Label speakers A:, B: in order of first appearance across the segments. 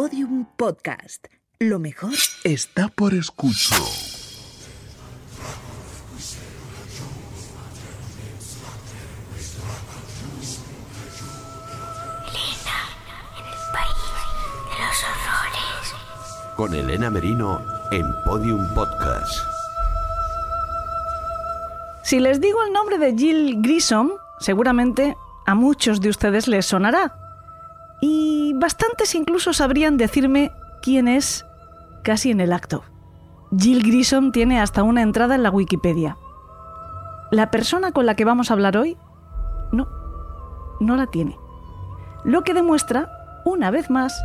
A: Podium Podcast. Lo mejor
B: está por escuchar.
C: con Elena Merino en Podium Podcast.
D: Si les digo el nombre de Jill Grissom, seguramente a muchos de ustedes les sonará. Y bastantes incluso sabrían decirme quién es casi en el acto. Jill Grissom tiene hasta una entrada en la Wikipedia. La persona con la que vamos a hablar hoy, no, no la tiene. Lo que demuestra, una vez más,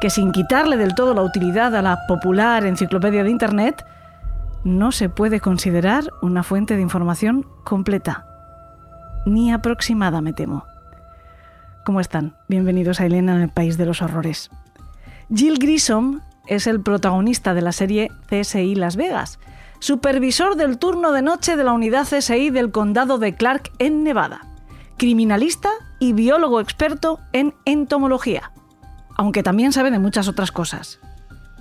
D: que sin quitarle del todo la utilidad a la popular enciclopedia de Internet, no se puede considerar una fuente de información completa, ni aproximada, me temo. ¿Cómo están? Bienvenidos a Elena en el País de los Horrores. Jill Grissom es el protagonista de la serie CSI Las Vegas, supervisor del turno de noche de la unidad CSI del condado de Clark en Nevada, criminalista y biólogo experto en entomología aunque también sabe de muchas otras cosas.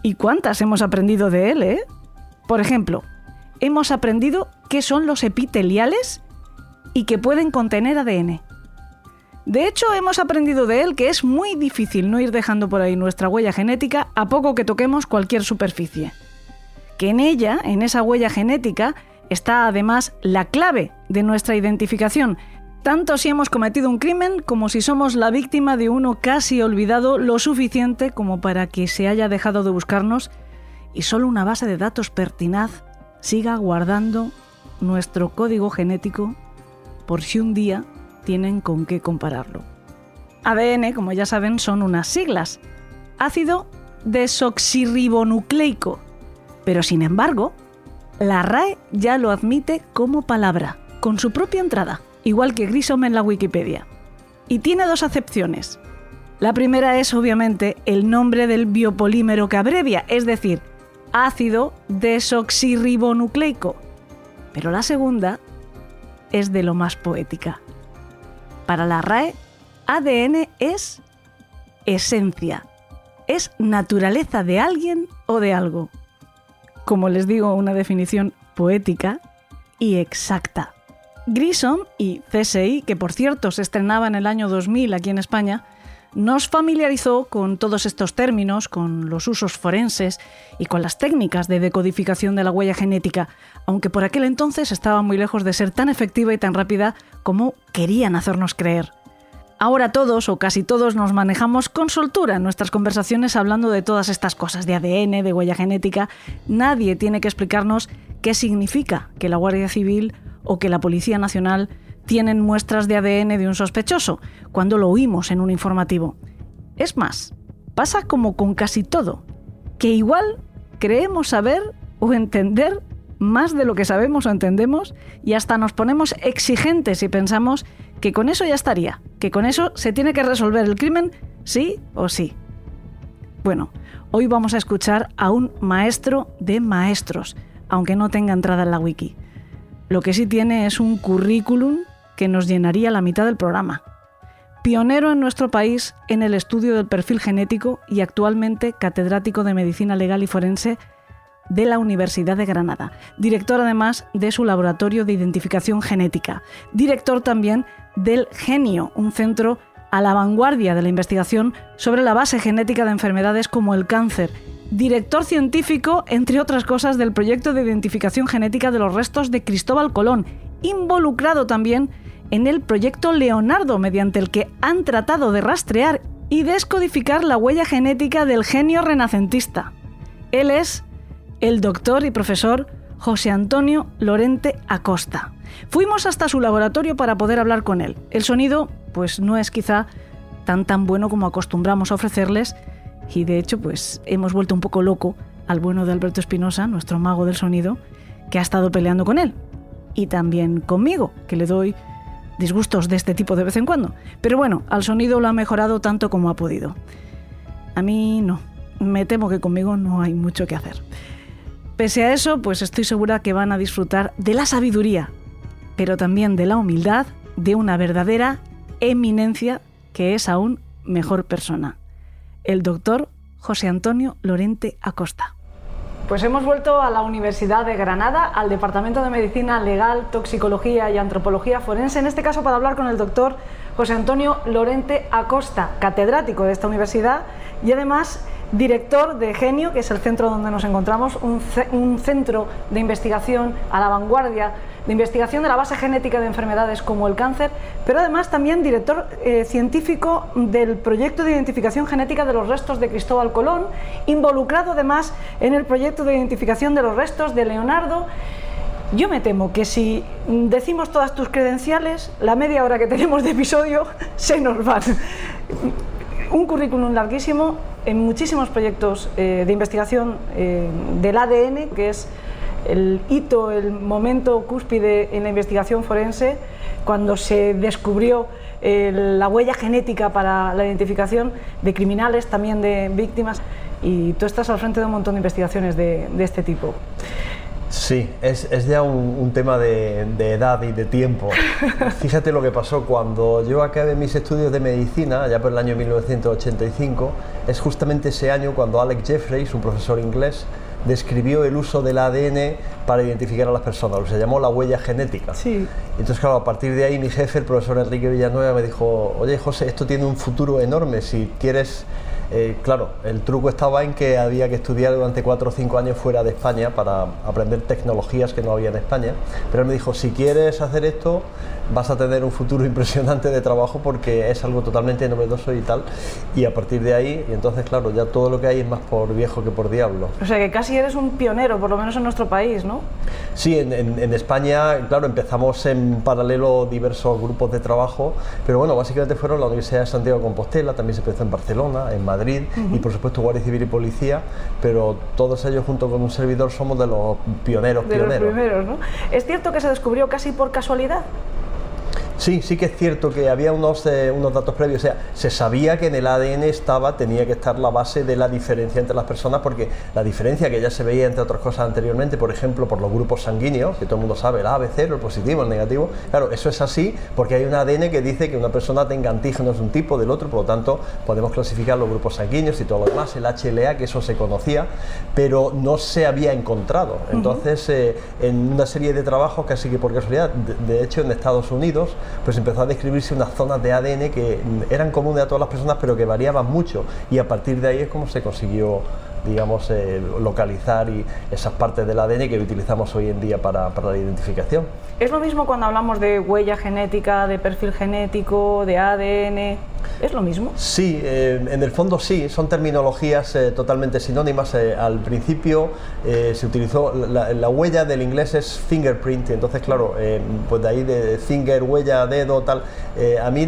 D: ¿Y cuántas hemos aprendido de él, eh? Por ejemplo, hemos aprendido qué son los epiteliales y que pueden contener ADN. De hecho, hemos aprendido de él que es muy difícil no ir dejando por ahí nuestra huella genética a poco que toquemos cualquier superficie. Que en ella, en esa huella genética, está además la clave de nuestra identificación, tanto si hemos cometido un crimen como si somos la víctima de uno casi olvidado lo suficiente como para que se haya dejado de buscarnos y solo una base de datos pertinaz siga guardando nuestro código genético por si un día tienen con qué compararlo. ADN, como ya saben, son unas siglas. Ácido desoxirribonucleico. Pero sin embargo, la RAE ya lo admite como palabra, con su propia entrada igual que Grissom en la Wikipedia. Y tiene dos acepciones. La primera es obviamente el nombre del biopolímero que abrevia, es decir, ácido desoxirribonucleico. Pero la segunda es de lo más poética. Para la RAE, ADN es esencia, es naturaleza de alguien o de algo. Como les digo, una definición poética y exacta. Grissom y CSI, que por cierto se estrenaba en el año 2000 aquí en España, nos familiarizó con todos estos términos, con los usos forenses y con las técnicas de decodificación de la huella genética, aunque por aquel entonces estaba muy lejos de ser tan efectiva y tan rápida como querían hacernos creer. Ahora todos o casi todos nos manejamos con soltura en nuestras conversaciones hablando de todas estas cosas de ADN, de huella genética. Nadie tiene que explicarnos qué significa que la Guardia Civil o que la Policía Nacional tienen muestras de ADN de un sospechoso, cuando lo oímos en un informativo. Es más, pasa como con casi todo, que igual creemos saber o entender más de lo que sabemos o entendemos y hasta nos ponemos exigentes y pensamos que con eso ya estaría, que con eso se tiene que resolver el crimen sí o sí. Bueno, hoy vamos a escuchar a un maestro de maestros, aunque no tenga entrada en la wiki. Lo que sí tiene es un currículum que nos llenaría la mitad del programa. Pionero en nuestro país en el estudio del perfil genético y actualmente catedrático de Medicina Legal y Forense de la Universidad de Granada. Director además de su laboratorio de identificación genética. Director también del Genio, un centro a la vanguardia de la investigación sobre la base genética de enfermedades como el cáncer director científico, entre otras cosas, del proyecto de identificación genética de los restos de Cristóbal Colón, involucrado también en el proyecto Leonardo, mediante el que han tratado de rastrear y descodificar la huella genética del genio renacentista. Él es el doctor y profesor José Antonio Lorente Acosta. Fuimos hasta su laboratorio para poder hablar con él. El sonido, pues no es quizá tan tan bueno como acostumbramos a ofrecerles, y de hecho, pues hemos vuelto un poco loco al bueno de Alberto Espinosa, nuestro mago del sonido, que ha estado peleando con él. Y también conmigo, que le doy disgustos de este tipo de vez en cuando. Pero bueno, al sonido lo ha mejorado tanto como ha podido. A mí no. Me temo que conmigo no hay mucho que hacer. Pese a eso, pues estoy segura que van a disfrutar de la sabiduría, pero también de la humildad de una verdadera eminencia que es aún mejor persona el doctor José Antonio Lorente Acosta. Pues hemos vuelto a la Universidad de Granada, al Departamento de Medicina Legal, Toxicología y Antropología Forense, en este caso para hablar con el doctor José Antonio Lorente Acosta, catedrático de esta universidad y además director de Genio, que es el centro donde nos encontramos, un, centro de investigación a la vanguardia de investigación de la base genética de enfermedades como el cáncer, pero además también director eh, científico del proyecto de identificación genética de los restos de Cristóbal Colón, involucrado además en el proyecto de identificación de los restos de Leonardo. Yo me temo que si decimos todas tus credenciales, la media hora que tenemos de episodio se nos va. Un currículum larguísimo en muchísimos proyectos eh, de investigación eh, del ADN, que es el hito, el momento cúspide en la investigación forense, cuando se descubrió eh, la huella genética para la identificación de criminales, también de víctimas, y tú estás al frente de un montón de investigaciones de, este tipo.
E: Sí, es, ya un, tema de, de, edad y de tiempo. Fíjate lo que pasó cuando yo acabé mis estudios de medicina, ya por el año 1985, es justamente ese año cuando Alex Jeffreys, un profesor inglés, describió el uso del ADN para identificar a las personas, lo que se llamó la huella genética.
D: Sí.
E: Entonces, claro, a partir de ahí mi jefe, el profesor Enrique Villanueva, me dijo, oye José, esto tiene un futuro enorme, si quieres... Eh, claro, el truco estaba en que había que estudiar durante cuatro o cinco años fuera de España para aprender tecnologías que no había en España. Pero él me dijo, si quieres hacer esto, vas a tener un futuro impresionante de trabajo porque es algo totalmente novedoso y tal. Y a partir de ahí, y entonces, claro, ya todo lo que hay es más por viejo que por diablo.
D: O sea que casi eres un pionero, por lo menos en nuestro país, ¿no?
E: Sí, en, España, claro, empezamos en paralelo diversos grupos de trabajo, pero bueno, básicamente fueron la Universidad de Santiago de Compostela, también se empezó en Barcelona, en Madrid y por supuesto Guardia Civil y Policía, pero todos ellos junto con un servidor somos de los pioneros,
D: de
E: pioneros.
D: Los primeros, ¿no? ¿Es cierto que se descubrió casi por casualidad?
E: Sí, sí que es cierto que había unos, eh, unos datos previos, o sea, se sabía que en el ADN estaba, tenía que estar la base de la diferencia entre las personas, porque la diferencia que ya se veía entre otras cosas anteriormente, por ejemplo, por los grupos sanguíneos, que todo el mundo sabe, el A, B, C, el positivo, el negativo, claro, eso es así porque hay un ADN que dice que una persona tenga antígenos de un tipo, del otro, por lo tanto, podemos clasificar los grupos sanguíneos y todo lo demás, el HLA, que eso se conocía, pero no se había encontrado. Entonces, eh, en una serie de trabajos, casi que por casualidad, de hecho en Estados Unidos, pues empezó a describirse unas zonas de ADN que eran comunes a todas las personas, pero que variaban mucho. Y a partir de ahí es como se consiguió digamos, eh, localizar y esas partes del ADN que utilizamos hoy en día para, para, la identificación.
D: ¿Es lo mismo cuando hablamos de huella genética, de perfil genético, de ADN? ¿Es lo mismo?
E: Sí, eh, en el fondo sí, son terminologías eh, totalmente sinónimas. Al principio se utilizó, la, huella del inglés es fingerprint, entonces claro, pues de ahí de finger, huella, dedo, tal. a mí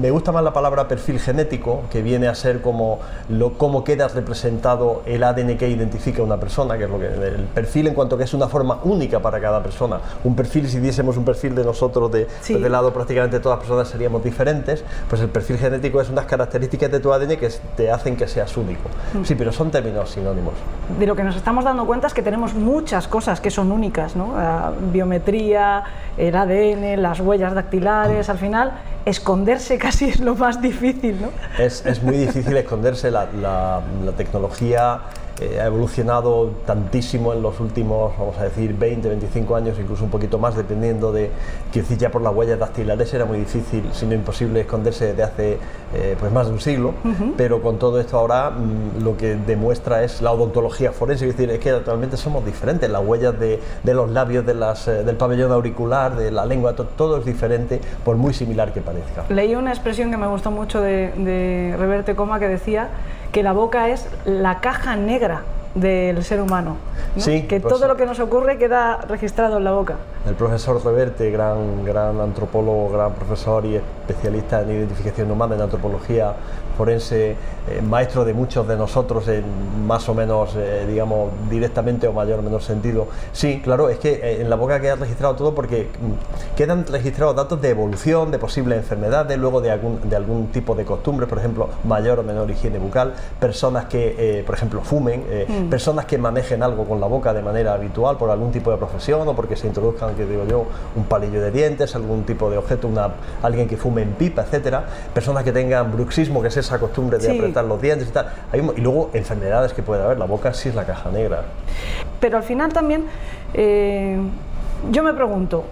E: me gusta más la palabra perfil genético, que viene a ser como lo, cómo queda representado el ADN que identifica a una persona, que es lo que el perfil en cuanto que es una forma única para cada persona. Un perfil, si diésemos un perfil de nosotros de, de lado prácticamente todas las personas seríamos diferentes, pues el perfil genético es unas características de tu ADN que te hacen que seas único. Mm. Sí, pero son términos sinónimos.
D: De lo que nos estamos dando cuenta es que tenemos muchas cosas que son únicas, ¿no? La biometría, el ADN, las huellas dactilares, al final esconderse casi es lo más difícil, ¿no?
E: Es, es muy difícil esconderse, la, la, la tecnología eh, ha evolucionado tantísimo en los últimos, vamos a decir, 20, 25 años, incluso un poquito más, dependiendo de, que decir, ya por las huellas dactilares era muy difícil, sino imposible esconderse desde hace eh, pues más de un siglo, pero con todo esto ahora mm, lo que demuestra es la odontología forense, es decir, es que actualmente somos diferentes, las huellas de, de los labios, de las, eh, del pabellón auricular, de la lengua, todo es diferente, por muy similar que parezca.
D: Leí una expresión que me gustó mucho de, de Reverte Coma que decía que la boca es la caja negra del ser humano. que pues todo lo que nos ocurre queda registrado en la boca.
E: El profesor Reverte, gran, gran antropólogo, gran profesor y especialista en identificación humana, en antropología forense, eh, maestro de muchos de nosotros, en más o menos, eh, digamos, directamente o mayor o menor sentido. Sí, claro, es que eh, en la boca queda registrado todo porque mm, quedan registrados datos de evolución, de posibles enfermedades, luego de algún, de algún tipo de costumbres, por ejemplo, mayor o menor higiene bucal, personas que, por ejemplo, fumen, mm. personas que manejen algo con la boca de manera habitual por algún tipo de profesión o porque se introduzcan, que digo yo, un palillo de dientes, algún tipo de objeto, una, alguien que fume en pipa, etcétera, personas que tengan bruxismo, que es esa costumbre de
D: Sí.
E: apretar los dientes y tal. Hay y luego enfermedades que puede haber, la boca sí es la caja negra.
D: Pero al final también eh, yo me pregunto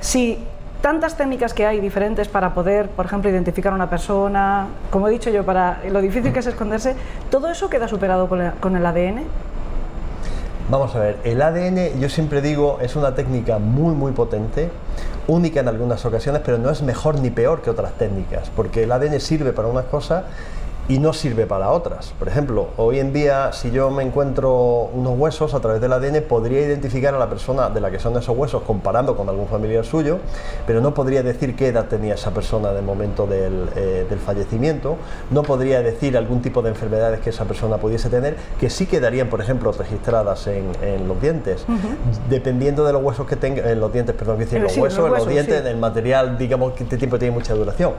D: si tantas técnicas que hay diferentes para poder, por ejemplo, identificar a una persona, como he dicho yo, para lo difícil que es esconderse, todo eso queda superado con el ADN.
E: Vamos a ver, el ADN yo siempre digo es una técnica muy muy potente, única en algunas ocasiones, pero no es mejor ni peor que otras técnicas, porque el ADN sirve para unas cosas y no sirve para otras. Por ejemplo, hoy en día si yo me encuentro unos huesos a través del ADN podría identificar a la persona de la que son esos huesos comparando con algún familiar suyo, pero no podría decir qué edad tenía esa persona en el momento del, eh, del fallecimiento, no podría decir algún tipo de enfermedades que esa persona pudiese tener, que sí quedarían, por ejemplo, registradas en, en los dientes, dependiendo de los huesos que tenga, en los dientes, perdón, que decir, los
D: sí,
E: huesos,
D: los
E: en los dientes,
D: sí.
E: el material, digamos, que este tiempo tiene mucha duración.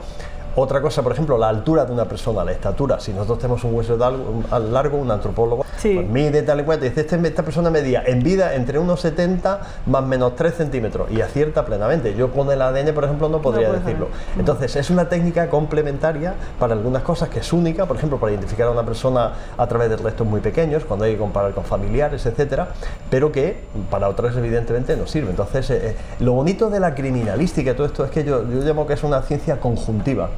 E: Otra cosa, por ejemplo, la altura de una persona, la estatura. Si nosotros tenemos un hueso un- largo un antropólogo
D: Sí.
E: pues mide tal y cual, dice, "Este- esta persona medía en vida entre unos 70 más menos 3 centímetros y acierta plenamente. Yo con el ADN, por ejemplo, no podría decirlo.
D: saber.
E: Entonces, es una técnica complementaria para algunas cosas que es única, por ejemplo, para identificar a una persona a través de restos muy pequeños, cuando hay que comparar con familiares, etcétera, pero que para otras, evidentemente, no sirve. Entonces, eh, eh, lo bonito de la criminalística y todo esto es que yo, yo llamo que es una ciencia conjuntiva,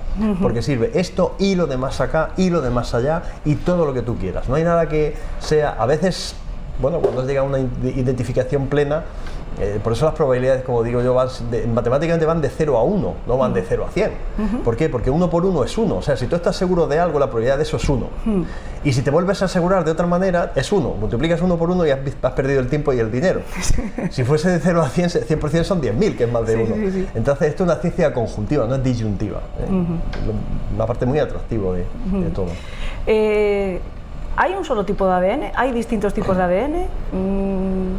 E: porque sirve esto y lo demás acá y lo demás allá y todo lo que tú quieras. No hay nada que sea, a veces, bueno, cuando llega una identificación plena, eh, por eso las probabilidades, como digo yo, van de- matemáticamente van de 0 a 1, no van de 0 a 100. ¿Por qué? Porque uno por uno es uno. O sea, si tú estás seguro de algo, la probabilidad de eso es 1. Y si te vuelves a asegurar de otra manera, es 1. Multiplicas 1 por 1 y has, has perdido el tiempo y el dinero. Si fuese de 0 a 100, se- 100% son 10.000, que es más de
D: Sí,
E: 1.
D: sí, sí.
E: Entonces, esto es una ciencia conjuntiva, no es disyuntiva. ¿eh? Lo- Una parte muy atractiva de, de todo.
D: Eh, ¿Hay un solo tipo de ADN? ¿Hay distintos tipos de ADN? Mm,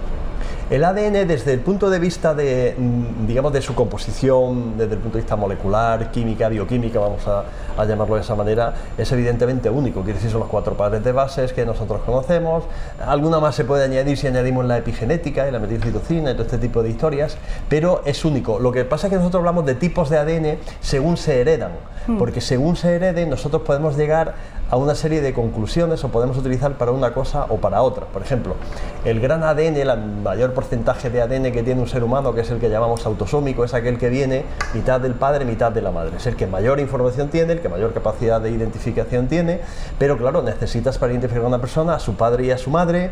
E: El ADN desde el punto de vista de, mm, digamos, de su composición, desde el punto de vista molecular, química, bioquímica, vamos a, a llamarlo de esa manera, es evidentemente único. Quiere decir, son los cuatro padres de bases que nosotros conocemos. Alguna más se puede añadir si añadimos la epigenética y la metilcitocina y todo este tipo de historias, pero es único. Lo que pasa es que nosotros hablamos de tipos de ADN según se heredan, porque según se hereden nosotros podemos llegar a una serie de conclusiones o podemos utilizar para una cosa o para otra. Por ejemplo, el gran ADN, el mayor porcentaje de ADN que tiene un ser humano, que es el que llamamos autosómico, es aquel que viene mitad del padre, mitad de la madre. Es el que mayor información tiene, el que mayor capacidad de identificación tiene, pero claro, necesitas para identificar a una persona a su padre y a su madre,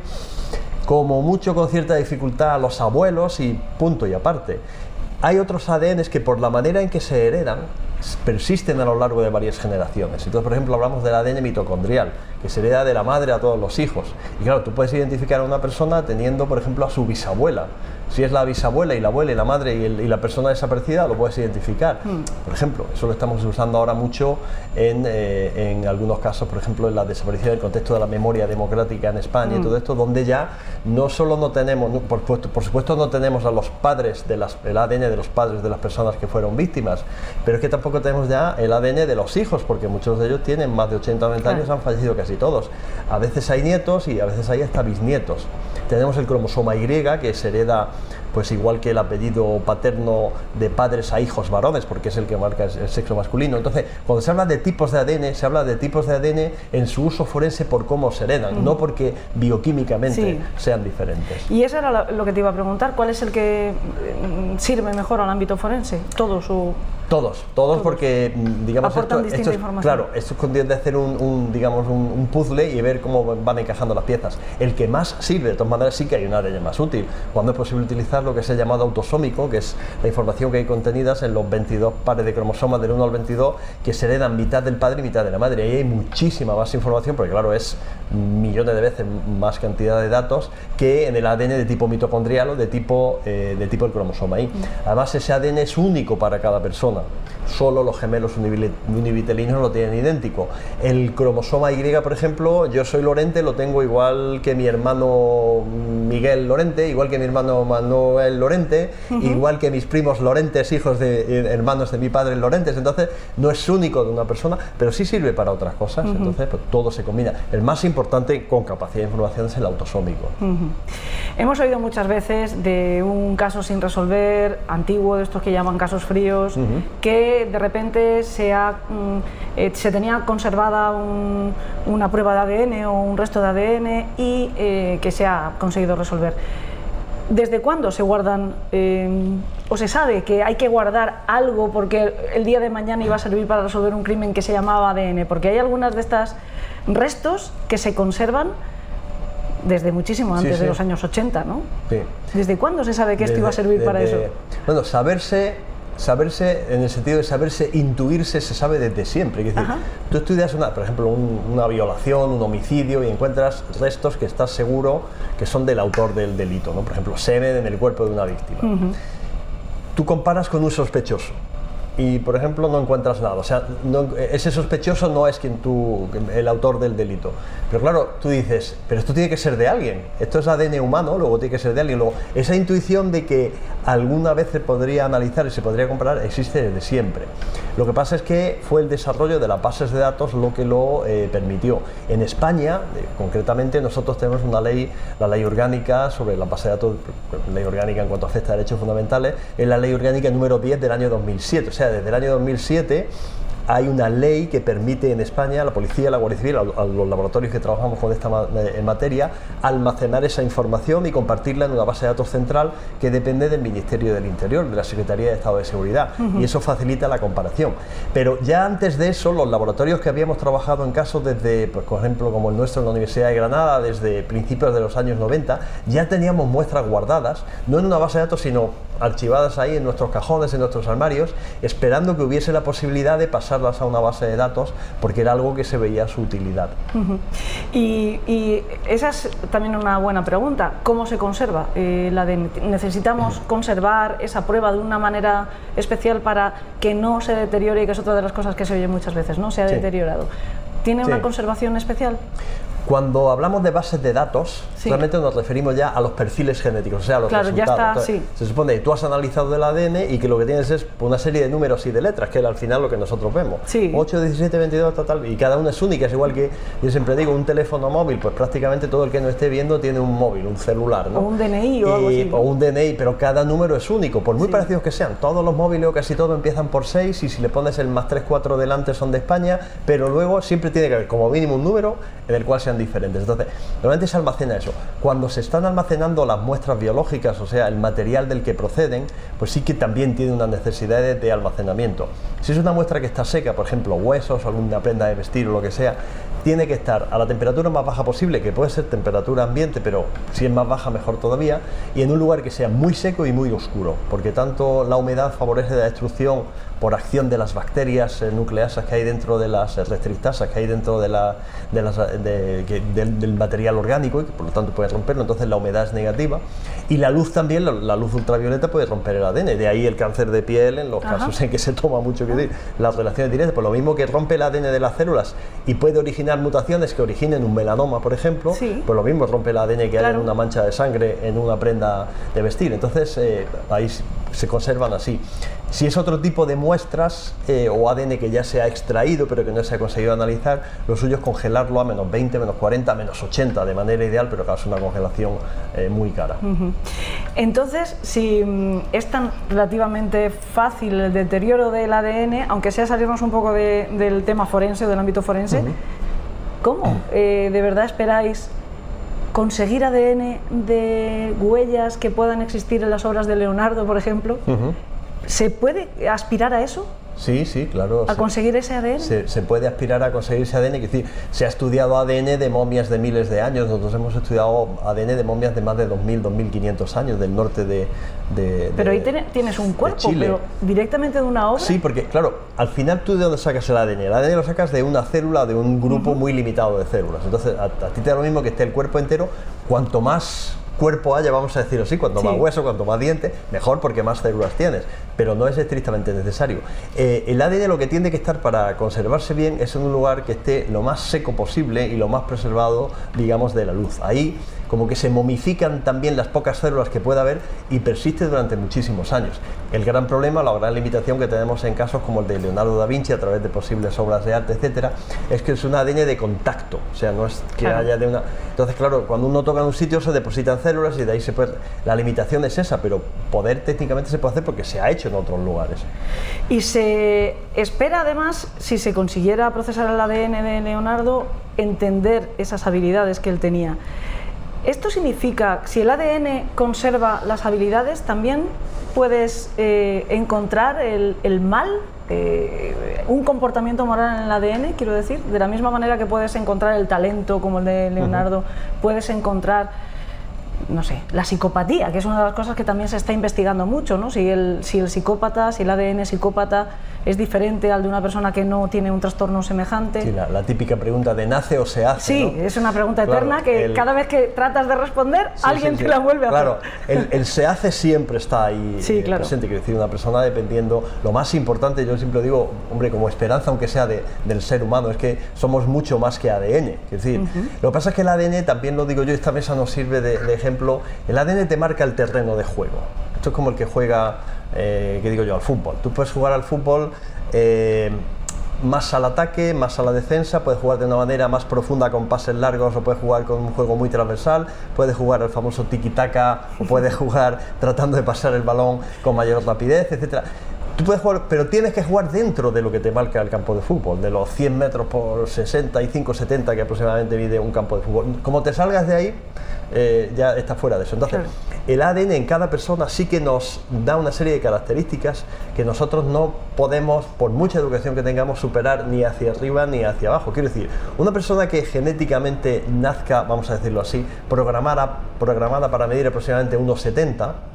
E: como mucho con cierta dificultad a los abuelos y punto y aparte. Hay otros ADNs que por la manera en que se heredan persisten a lo largo de varias generaciones. Entonces, por ejemplo, hablamos del ADN mitocondrial, que se hereda de la madre a todos los hijos. Y claro, tú puedes identificar a una persona teniendo, por ejemplo, a su bisabuela. Si es la bisabuela y la abuela y la madre y, el- y la persona desaparecida, lo puedes identificar. Por ejemplo, eso lo estamos usando ahora mucho en, eh, en algunos casos, por ejemplo, en la desaparición del contexto de la memoria democrática en España y todo esto, donde ya no solo no tenemos, no, por, supuesto- por supuesto no tenemos a los padres, de las, el ADN de los padres de las personas que fueron víctimas, pero es que tampoco tenemos ya el ADN de los hijos, porque muchos de ellos tienen más de 80 o 90 años, han fallecido casi todos. A veces hay nietos y a veces hay hasta bisnietos. Tenemos el cromosoma Y, que se hereda pues igual que el apellido paterno de padres a hijos varones, porque es el que marca el sexo masculino. Entonces, cuando se habla de tipos de ADN, se habla de tipos de ADN en su uso forense por cómo se heredan, no porque bioquímicamente
D: Sí.
E: sean diferentes.
D: Y eso era lo- que te iba a preguntar. ¿Cuál es el que mm, sirve mejor al ámbito forense? Todos o...
E: Todos, todos porque mm, digamos
D: Aportan
E: esto,
D: distinta
E: esto es,
D: información.
E: claro, esto es cuestión de hacer un, un, digamos un, un puzzle y ver cómo van encajando las piezas. El que más sirve, de todas maneras, sí que hay un ADN más útil. Cuando es posible utilizar lo que se ha llamado autosómico, que es la información que hay contenidas en los 22 pares de cromosomas del 1 al 22 que se heredan mitad del padre y mitad de la madre. Ahí hay muchísima más información, porque claro, es millones de veces más cantidad de datos que en el ADN de tipo mitocondrial o de tipo, eh, de tipo el cromosoma Y. Además, ese ADN es único para cada persona. Solo los gemelos univitelinos lo tienen idéntico. El cromosoma Y, por ejemplo, yo soy Lorente, lo tengo igual que mi hermano Miguel Lorente, igual que mi hermano Manuel Lorente, igual que mis primos Lorentes, hijos de eh, hermanos de mi padre Lorentes. Entonces, no es único de una persona, pero sí sirve para otras cosas. Entonces, pues, todo se combina. El más importante con capacidad de información es el autosómico.
D: Hemos oído muchas veces de un caso sin resolver, antiguo, de estos que llaman casos fríos, que de repente se, ha, mm, eh, se tenía conservada un- una prueba de ADN o un resto de ADN y eh, que se ha conseguido resolver. ¿Desde cuándo se guardan eh, o se sabe que hay que guardar algo porque el día de mañana iba a servir para resolver un crimen que se llamaba ADN? Porque hay algunas de estas restos que se conservan desde muchísimo
E: Sí,
D: antes de
E: sí.
D: los años 80, ¿no?
E: Sí.
D: ¿Desde cuándo se sabe que esto iba a
E: Desde-
D: servir para
E: desde-
D: eso?
E: Bueno, saberse, saberse en el sentido de saberse, intuirse, se sabe desde siempre. Es decir, tú estudias, una, por ejemplo, un- una violación, un homicidio y encuentras restos que estás seguro que son del autor del delito. ¿no? Por ejemplo, semen en el cuerpo de una víctima. Tú comparas con un sospechoso. Y, por ejemplo, no encuentras nada. O sea, ese sospechoso no es quien tú, el autor del delito. Pero claro, tú dices, pero esto tiene que ser de alguien. Esto es ADN humano, luego tiene que ser de alguien. Luego, esa intuición de que alguna vez se podría analizar y se podría comparar existe desde siempre. Lo que pasa es que fue el desarrollo de las bases de datos lo que lo eh, permitió. En España, eh, concretamente, nosotros tenemos una ley, la ley orgánica sobre la base de datos, ley orgánica en cuanto afecta a derechos fundamentales, es la ley orgánica número 10 del año 2007. O sea, desde el año 2007 hay una ley que permite en España a la policía, a la Guardia Civil, a, a los laboratorios que trabajamos con esta ma- eh, en materia, almacenar esa información y compartirla en una base de datos central que depende del Ministerio del Interior, de la Secretaría de Estado de Seguridad. Y eso facilita la comparación. Pero ya antes de eso, los laboratorios que habíamos trabajado en casos desde, pues, por ejemplo, como el nuestro en la Universidad de Granada, desde principios de los años 90, ya teníamos muestras guardadas, no en una base de datos, sino archivadas ahí en nuestros cajones, en nuestros armarios, esperando que hubiese la posibilidad de pasarlas a una base de datos, porque era algo que se veía su utilidad.
D: Y, y esa es también una buena pregunta. ¿Cómo se conserva eh, el ADN? ¿Necesitamos conservar esa prueba de una manera especial para que no se deteriore, que es otra de las cosas que se oye muchas veces, ¿no? Se ha
E: Sí.
D: deteriorado. ¿Tiene
E: Sí.
D: una conservación especial?
E: Cuando hablamos de bases de datos,
D: Sí.
E: realmente nos referimos ya a los perfiles genéticos, o sea, a los
D: Claro, ya
E: resultados.
D: está,
E: Entonces,
D: sí.
E: Se supone que tú has analizado el ADN y que lo que tienes es una serie de números y de letras, que es al final lo que nosotros vemos.
D: Sí.
E: 8, 17, 22, tal, tal, y cada una es única, es igual que yo siempre digo, un teléfono móvil, pues prácticamente todo el que no esté viendo tiene un móvil, un celular, ¿no?
D: O un DNI o algo
E: Y-
D: así.
E: O un DNI, pero cada número es único, por muy parecidos que sean. Todos los móviles o casi todos empiezan por 6 y si le pones el más 3, 4 delante son de España, pero luego siempre tiene que haber como mínimo un número en el cual diferentes. Entonces, normalmente se almacena eso. Cuando se están almacenando las muestras biológicas, o sea, el material del que proceden, pues sí que también tiene una necesidad de, almacenamiento. Si es una muestra que está seca, por ejemplo, huesos alguna prenda de vestir o lo que sea, tiene que estar a la temperatura más baja posible, que puede ser temperatura ambiente, pero si es más baja mejor todavía, y en un lugar que sea muy seco y muy oscuro, porque tanto la humedad favorece la destrucción por acción de las bacterias eh, nucleasas que hay dentro de las eh, restrictasas que hay dentro de la, de las, eh, de- del, del material orgánico y que por lo tanto puede romperlo, entonces la humedad es negativa. Y la luz también, la, la luz ultravioleta puede romper el ADN, de ahí el cáncer de piel en los
D: Ajá.
E: casos en que se toma mucho que decir, las relaciones directas, pues lo mismo que rompe el ADN de las células y puede originar mutaciones que originen un melanoma, por ejemplo,
D: Sí.
E: pues lo mismo rompe el ADN que hay en una mancha de sangre en una prenda de vestir. Entonces, eh, ahí se conservan así. Si es otro tipo de muestras eh, o ADN que ya se ha extraído pero que no se ha conseguido analizar, lo suyo es congelarlo a menos 20, menos 40, menos 80 de manera ideal, pero claro, es una congelación eh, muy cara.
D: Entonces, si mm, es tan relativamente fácil el deterioro del ADN, aunque sea salirnos un poco de- del tema forense o del ámbito forense, ¿cómo eh, de verdad esperáis conseguir ADN de huellas que puedan existir en las obras de Leonardo, por ejemplo? ¿Se puede aspirar a eso?
E: Sí, sí, claro.
D: ¿A
E: sí.
D: conseguir ese ADN?
E: Se, se puede aspirar a conseguir ese ADN, es decir, se ha estudiado ADN de momias de miles de años, nosotros hemos estudiado ADN de momias de más de 2.000, 2.500 años del norte de... de-
D: Pero
E: de-
D: ahí tiene- tienes un cuerpo, pero directamente de una obra.
E: Sí, porque claro, al final tú de dónde sacas el ADN. El ADN lo sacas de una célula, de un grupo muy limitado de células. Entonces, a, a ti te da lo mismo que esté el cuerpo entero, cuanto más cuerpo haya, vamos a decirlo así, cuanto
D: Sí.
E: más hueso, cuanto más diente, mejor porque más células tienes, pero no es estrictamente necesario. Eh, el ADN lo que tiene que estar para conservarse bien es en un lugar que esté lo más seco posible y lo más preservado, digamos, de la luz. Ahí como que se momifican también las pocas células que pueda haber y persiste durante muchísimos años. El gran problema, la gran limitación que tenemos en casos como el de Leonardo da Vinci a través de posibles obras de arte, etcétera, es que es un ADN de contacto. O sea, no es que
D: Claro.
E: haya de una. Entonces, claro, cuando uno toca en un sitio se depositan células y de ahí se puede. La limitación es esa, pero poder técnicamente se puede hacer porque se ha hecho en otros lugares.
D: Y se espera además, si se consiguiera procesar el ADN de Leonardo, entender esas habilidades que él tenía. Esto significa, si el ADN conserva las habilidades, también puedes eh, encontrar el, el mal, eh, un comportamiento moral en el ADN, quiero decir, de la misma manera que puedes encontrar el talento como el de Leonardo, puedes encontrar no sé, la psicopatía, que es una de las cosas que también se está investigando mucho, ¿no? Si el, si el psicópata, si el ADN psicópata es diferente al de una persona que no tiene un trastorno semejante.
E: Sí, la, la típica pregunta de nace o se hace.
D: Sí,
E: ¿no?
D: es una pregunta
E: Claro,
D: eterna que
E: el-
D: cada vez que tratas de responder,
E: Sí,
D: alguien
E: sí,
D: te la vuelve a
E: Claro,
D: hacer.
E: el, el se hace siempre está ahí
D: Sí,
E: eh,
D: claro.
E: presente. Quiero decir, una persona dependiendo. Lo más importante, yo siempre digo, hombre, como esperanza, aunque sea de- del ser humano, es que somos mucho más que ADN. Es decir, lo que pasa es que el ADN, también lo digo yo, esta mesa nos sirve de, de ejemplo. El ADN te marca el terreno de juego. Esto es como el que juega, eh, ¿qué digo yo?, al fútbol. Tú puedes jugar al fútbol. eh, más al ataque, más a la defensa, puedes jugar de una manera más profunda con pases largos o puedes jugar con un juego muy transversal, puedes jugar el famoso tiki-taka o puedes jugar tratando de pasar el balón con mayor rapidez, etcétera. Tú puedes jugar, pero tienes que jugar dentro de lo que te marca el campo de fútbol, de los 100 metros por 65, 70 que aproximadamente mide un campo de fútbol. Como te salgas de ahí, eh, ya estás fuera de eso. Entonces, el ADN en cada persona sí que nos da una serie de características que nosotros no podemos, por mucha educación que tengamos, superar ni hacia arriba ni hacia abajo. Quiero decir, una persona que genéticamente nazca, vamos a decirlo así, programada, programada para medir aproximadamente unos 70,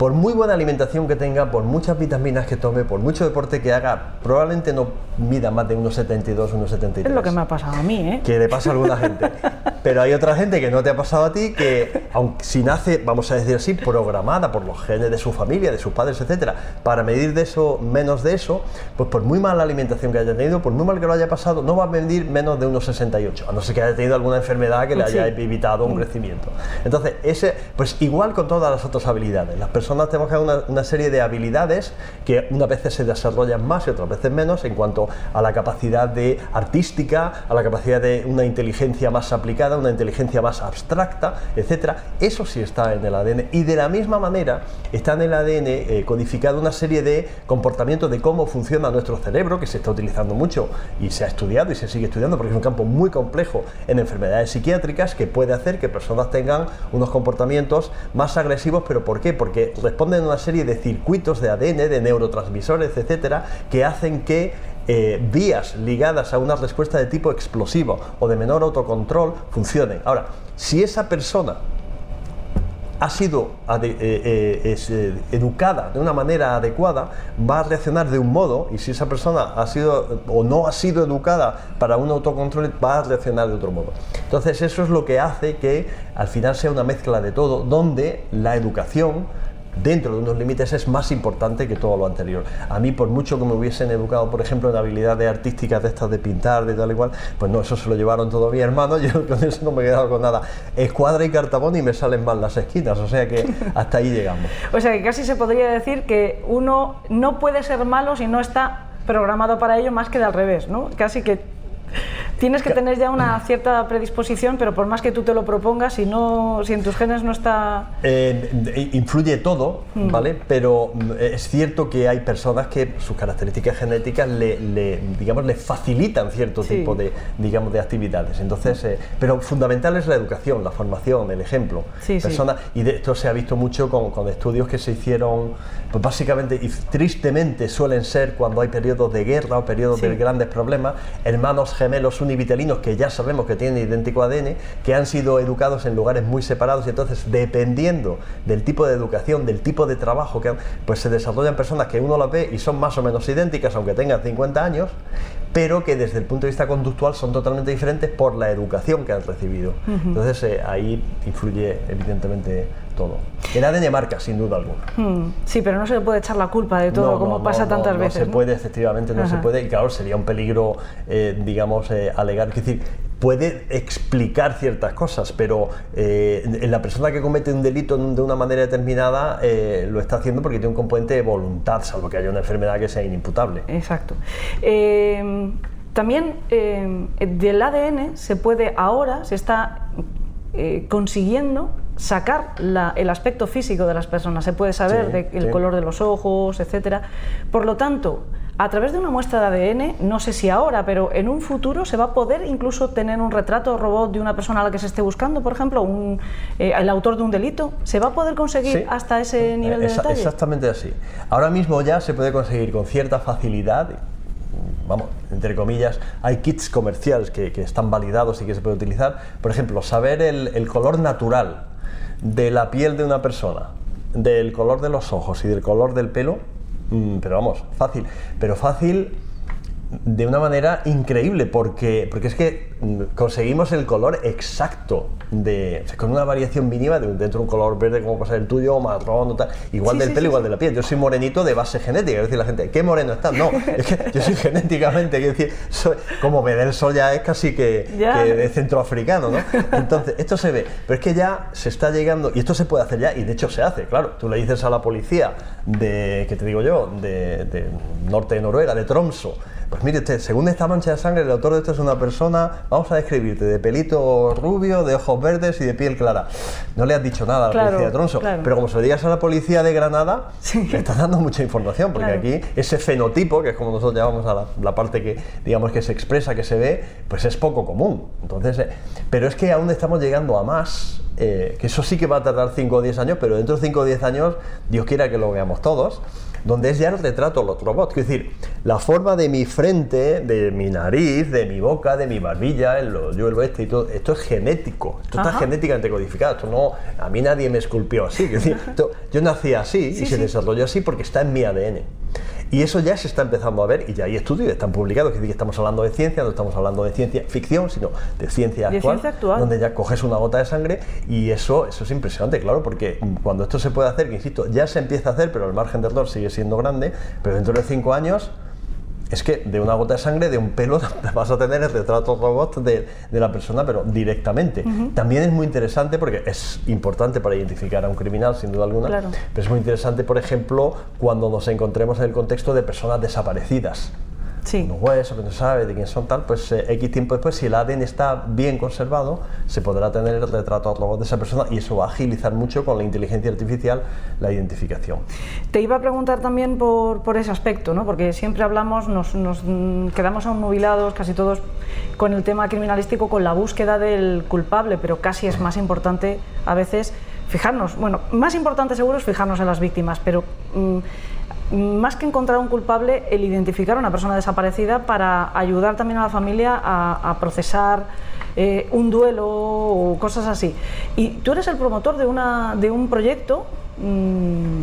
E: por muy buena alimentación que tenga, por muchas vitaminas que tome, por mucho deporte que haga, probablemente no mida más de unos 72, unos 73
D: Es lo que me ha pasado a mí, ¿eh?
E: que le pasa a alguna gente. Pero hay otra gente que no te ha pasado a ti, que aunque si nace, vamos a decir así, programada por los genes de su familia, de sus padres, etcétera, para medir de eso, menos de eso, pues por muy mala alimentación que haya tenido, por muy mal que lo haya pasado, no va a medir menos de unos 68, a no ser que haya tenido alguna enfermedad que le haya
D: Sí.
E: evitado un crecimiento. Entonces, ese, pues igual con todas las otras habilidades. Las personas tenemos que una, una serie de habilidades que unas veces se desarrollan más y otras veces menos en cuanto a la capacidad de artística, a la capacidad de una inteligencia más aplicada, una inteligencia más abstracta, etcétera. Eso sí está en el ADN y de la misma manera está en el ADN eh, codificado una serie de comportamientos de cómo funciona nuestro cerebro que se está utilizando mucho y se ha estudiado y se sigue estudiando porque es un campo muy complejo en enfermedades psiquiátricas que puede hacer que personas tengan unos comportamientos más agresivos, pero ¿por qué? Porque responden a una serie de circuitos de ADN, de neurotransmisores, etcétera, que hacen que eh, vías ligadas a una respuesta de tipo explosivo o de menor autocontrol funcionen. Ahora, si esa persona ha sido eh, eh, educada de una manera adecuada, va a reaccionar de un modo y si esa persona ha sido o no ha sido educada para un autocontrol, va a reaccionar de otro modo. Entonces eso es lo que hace que al final sea una mezcla de todo, donde la educación dentro de unos límites es más importante que todo lo anterior. A mí, por mucho que me hubiesen educado, por ejemplo, en habilidades artísticas de estas de pintar, de tal y cual, pues no, eso se lo llevaron todo mi hermano, yo con eso no me he quedado con nada. Escuadra y cartabón y me salen mal las esquinas, o sea que hasta ahí llegamos.
D: O sea que casi se podría decir que uno no puede ser malo si no está programado para ello más que de al revés, ¿no? Casi que tienes que tener ya una cierta predisposición, pero por más que tú te lo propongas, si no, si en tus genes no está
E: Eh, influye todo,
D: Mm.
E: ¿vale? Pero mm, es cierto que hay personas que sus características genéticas le, le, digamos, le facilitan cierto
D: Sí.
E: tipo de, digamos, de actividades. Entonces, eh, pero fundamental es la educación, la formación, el ejemplo.
D: Sí, sí.
E: Personas, y de esto se ha visto mucho con, con estudios que se hicieron, pues básicamente y tristemente suelen ser cuando hay periodos de guerra o periodos
D: Sí.
E: de grandes problemas, hermanos gemelos univitelinos que ya sabemos que tienen idéntico ADN, que han sido educados en lugares muy separados y entonces dependiendo del tipo de educación, del tipo de trabajo que han, pues se desarrollan personas que uno las ve y son más o menos idénticas aunque tengan 50 años, pero que desde el punto de vista conductual son totalmente diferentes por la educación que han recibido. Entonces eh, ahí influye evidentemente todo. El ADN marca sin duda alguna.
D: Hmm, Sí, pero no se le puede echar la culpa de todo,
E: No,
D: como
E: no,
D: pasa
E: no,
D: tantas veces.
E: No se puede, efectivamente, no se puede. Y claro, sería un peligro, eh, digamos, eh, alegar. Es decir, puede explicar ciertas cosas, pero eh, la persona que comete un delito de una manera determinada eh, lo está haciendo porque tiene un componente de voluntad, salvo que haya una enfermedad que sea inimputable.
D: Exacto. Eh, También del ADN se puede ahora, se está consiguiendo sacar la- el aspecto físico de las personas. Se puede saber
E: Sí,
D: de- el
E: sí.
D: color de los ojos, etcétera. Por lo tanto, a través de una muestra de ADN, no sé si ahora, pero en un futuro se va a poder incluso tener un retrato robot de una persona a la que se esté buscando, por ejemplo, un, eh, el autor de un delito. ¿Se va a poder conseguir
E: Sí.
D: hasta ese nivel de
E: Exa-
D: detalle?
E: Exactamente así. Ahora mismo ya se puede conseguir con cierta facilidad, vamos, entre comillas, hay kits comerciales que, que están validados y que se puede utilizar. Por ejemplo, saber el, el color natural de la piel de una persona, del color de los ojos y del color del pelo, pero vamos, fácil. Pero fácil de una manera increíble, porque, porque es que conseguimos el color exacto, de, o sea, con una variación mínima de dentro de un color verde como ser el tuyo, marrón, o tal, igual
D: Sí,
E: del
D: sí,
E: pelo,
D: sí,
E: igual de la piel. Yo soy morenito de base genética, es decir, la gente, ¿qué moreno estás? No, es que yo soy genéticamente, quiero decir, soy, como me da el sol ya es casi que, que de centroafricano, ¿no? Entonces, esto se ve, pero es que ya se está llegando, y esto se puede hacer ya, y de hecho se hace, claro. Tú le dices a la policía de, ¿qué te digo yo?, de, de norte de Noruega, de Tromso, pues mire usted, según esta mancha de sangre, el autor de esto es una persona, vamos a describirte, de pelito rubio, de ojos verdes y de piel clara. No le has dicho nada a la
D: Claro,
E: policía de Tromso,
D: claro.
E: pero como se lo digas a la policía de Granada,
D: Sí.
E: le estás dando mucha información, porque
D: Claro.
E: aquí ese fenotipo, que es como nosotros llamamos a la, la parte que, digamos, que se expresa, que se ve, pues es poco común. Entonces, eh, pero es que aún estamos llegando a más, eh, que eso sí que va a tardar 5 o 10 años, pero dentro de 5 o 10 años, Dios quiera que lo veamos todos, donde es ya el retrato de los robots. Es decir, la forma de mi frente, de mi nariz, de mi boca, de mi barbilla, el yo, el oeste y todo, esto es genético, esto está genéticamente codificado, esto no, a mí nadie me esculpió así, es decir, esto- yo nací así
D: Sí,
E: y se
D: sí.
E: desarrolló así porque está en mi ADN. Y eso ya se está empezando a ver y ya hay estudios que están publicados, que estamos hablando de ciencia, no estamos hablando de ciencia ficción, sino de ciencia
D: De
E: actual,
D: ciencia actual.
E: donde ya coges una gota de sangre y eso, eso es impresionante, claro, porque cuando esto se puede hacer, que insisto, ya se empieza a hacer, pero el margen de error sigue siendo grande, pero dentro de cinco años es que de una gota de sangre, de un pelo, vas a tener el retrato robot de, de la persona, pero directamente. También es muy interesante porque es importante para identificar a un criminal, sin duda alguna,
D: Claro.
E: pero es muy interesante, por ejemplo, cuando nos encontremos en el contexto de personas desaparecidas.
D: Sí.
E: Unos huesos que no sabe de quién son tal, pues eh, X tiempo después, si el ADN está bien conservado, se podrá tener el retrato robot de esa persona y eso va a agilizar mucho con la inteligencia artificial la identificación.
D: Te iba a preguntar también por, por ese aspecto, ¿no? porque siempre hablamos, nos, nos, mm, quedamos aún nubilados casi todos con el tema criminalístico, con la búsqueda del culpable, pero casi es más importante a veces fijarnos, bueno, más importante seguro es fijarnos en las víctimas, pero mm, más que encontrar un culpable, el identificar a una persona desaparecida para ayudar también a la familia a, a procesar eh, un duelo o cosas así. Y tú eres el promotor de, una, de un proyecto mm,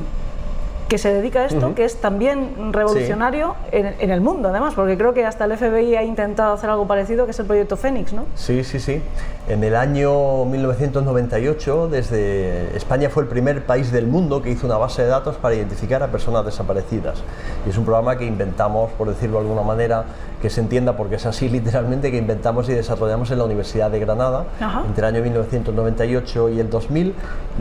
D: que se dedica a esto, que es también revolucionario en, en el mundo, además, porque creo que hasta el FBI ha intentado hacer algo parecido, que es el proyecto Fénix, ¿no?
E: Sí, sí, sí. En el año 1998, desde España fue el primer país del mundo que hizo una base de datos para identificar a personas desaparecidas. Y es un programa que inventamos, por decirlo de alguna manera, que se entienda porque es así literalmente, que inventamos y desarrollamos en la Universidad de Granada
D: Ajá.
E: entre el año 1998 y el 2000.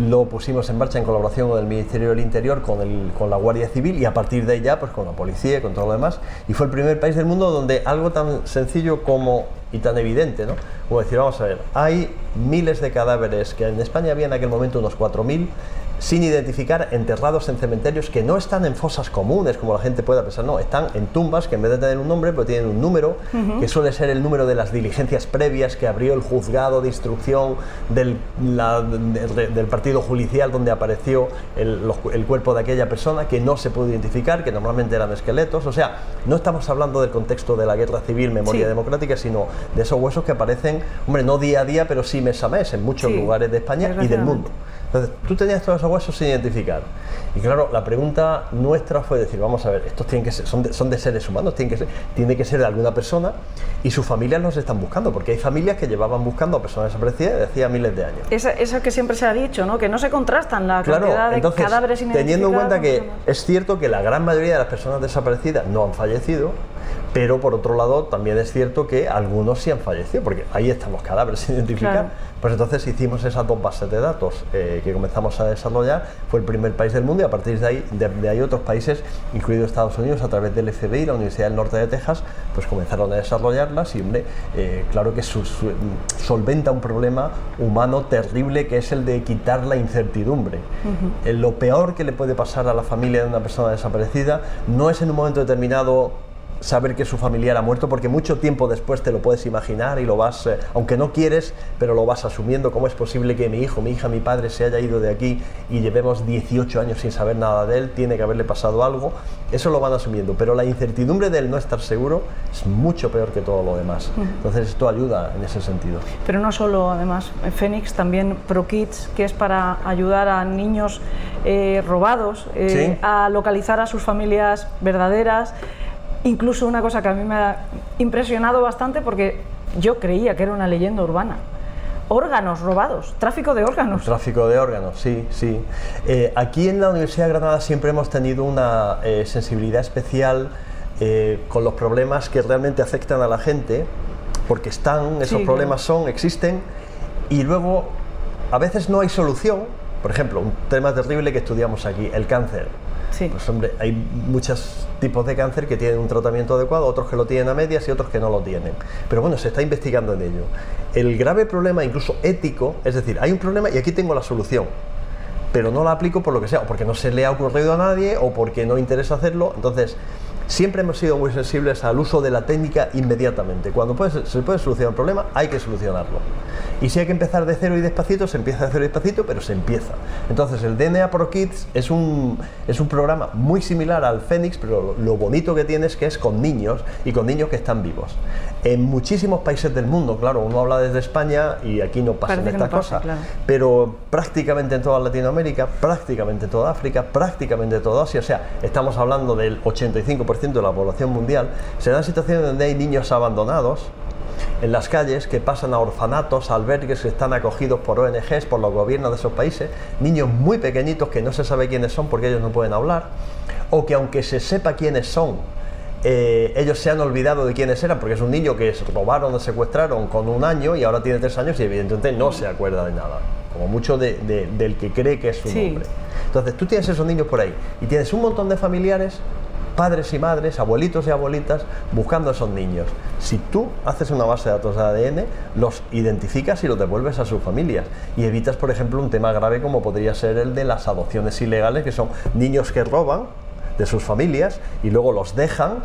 E: Lo pusimos en marcha en colaboración con el Ministerio del Interior, con, el, con la Guardia Civil y a partir de ahí ya pues con la policía y con todo lo demás. Y fue el primer país del mundo donde algo tan sencillo como y tan evidente, ¿no? Como decir, vamos a ver, hay miles de cadáveres que en España había en aquel momento unos 4.000 sin identificar, enterrados en cementerios que no están en fosas comunes, como la gente pueda pensar, no, están en tumbas que en vez de tener un nombre, pues tienen un número, que suele ser el número de las diligencias previas que abrió el juzgado de instrucción del, la- de- del partido judicial donde apareció el, los- el cuerpo de aquella persona, que no se pudo identificar, que normalmente eran esqueletos, o sea, no estamos hablando del contexto de la guerra civil, memoria
D: Sí.
E: democrática, sino de esos huesos que aparecen, hombre, no día a día, pero sí mes a mes en muchos
D: Sí,
E: lugares de España y del mundo. Entonces, tú tenías todos esos huesos sin identificar. Y claro, la pregunta nuestra fue decir, vamos a ver, estos tienen que ser, son, de, son de seres humanos, tienen que ser, tiene que ser de alguna persona y sus familias los están buscando, porque hay familias que llevaban buscando a personas desaparecidas desde hacía miles de años.
D: Esa, eso que siempre se ha dicho, ¿no? Que no se contrastan la
E: Claro,
D: cantidad de
E: entonces,
D: cadáveres sin
E: teniendo en cuenta que
D: personas.
E: es cierto que la gran mayoría de las personas desaparecidas no han fallecido, Pero por otro lado, también es cierto que algunos sí han fallecido, porque ahí están los cadáveres sin identificar.
D: Claro.
E: Pues entonces hicimos esas dos bases de datos eh, que comenzamos a desarrollar. Fue el primer país del mundo y a partir de ahí, de, de ahí otros países, incluido Estados Unidos, a través del FBI, la Universidad del Norte de Texas, pues comenzaron a desarrollarlas y, hombre, eh, claro que su- su- solventa un problema humano terrible que es el de quitar la incertidumbre. Eh, Lo peor que le puede pasar a la familia de una persona desaparecida no es en un momento determinado saber que su familiar ha muerto porque mucho tiempo después te lo puedes imaginar y lo vas, eh, aunque no quieres, pero lo vas asumiendo, cómo es posible que mi hijo, mi hija, mi padre se haya ido de aquí y llevemos 18 años sin saber nada de él, tiene que haberle pasado algo, eso lo van asumiendo, pero la incertidumbre del no estar seguro es mucho peor que todo lo demás. Entonces esto ayuda en ese sentido.
D: Pero no solo, además, en Fénix, también ProKids, que es para ayudar a niños eh, robados eh,
E: Sí.
D: a localizar a sus familias verdaderas. Incluso una cosa que a mí me ha impresionado bastante porque yo creía que era una leyenda urbana. Órganos robados, tráfico de órganos.
E: Tráfico de órganos, sí, sí. Eh, aquí en la Universidad de Granada siempre hemos tenido una eh, sensibilidad especial eh, con los problemas que realmente afectan a la gente, porque están, esos
D: Sí,
E: problemas son, existen, y luego a veces no hay solución. Por ejemplo, un tema terrible que estudiamos aquí, el cáncer.
D: Sí.
E: Pues hombre, hay muchos tipos de cáncer que tienen un tratamiento adecuado, otros que lo tienen a medias y otros que no lo tienen. Pero bueno, se está investigando en ello. El grave problema, incluso ético, es decir, hay un problema y aquí tengo la solución, pero no la aplico por lo que sea, o porque no se le ha ocurrido a nadie o porque no interesa hacerlo. Entonces, siempre hemos sido muy sensibles al uso de la técnica inmediatamente. Cuando se puede solucionar un problema, hay que solucionarlo. Y si hay que empezar de cero y despacito, se empieza de cero y despacito, pero se empieza. Entonces, el DNA Pro Kids es un, es un programa muy similar al Fénix, pero lo, lo bonito que tiene es que es con niños y con niños que están vivos. En muchísimos países del mundo, claro, uno habla desde España y aquí no pasan
D: no
E: estas
D: pasa,
E: cosas,
D: claro.
E: pero prácticamente en toda Latinoamérica, prácticamente en toda África, prácticamente en toda Asia, o sea, estamos hablando del 85% de la población mundial, se dan situaciones donde hay niños abandonados en las calles que pasan a orfanatos, a albergues que están acogidos por ONGs, por los gobiernos de esos países, niños muy pequeñitos que no se sabe quiénes son porque ellos no pueden hablar, o que aunque se sepa quiénes son, eh, ellos se han olvidado de quiénes eran, porque es un niño que robaron o secuestraron con un año y ahora tiene tres años y evidentemente no se acuerda de nada, como mucho de- de- del que cree que es su
D: Sí.
E: nombre. Entonces tú tienes esos niños por ahí y tienes un montón de familiares, padres y madres, abuelitos y abuelitas, buscando a esos niños. Si tú haces una base de datos de ADN, los identificas y los devuelves a sus familias y evitas, por ejemplo, un tema grave como podría ser el de las adopciones ilegales, que son niños que roban de sus familias y luego los dejan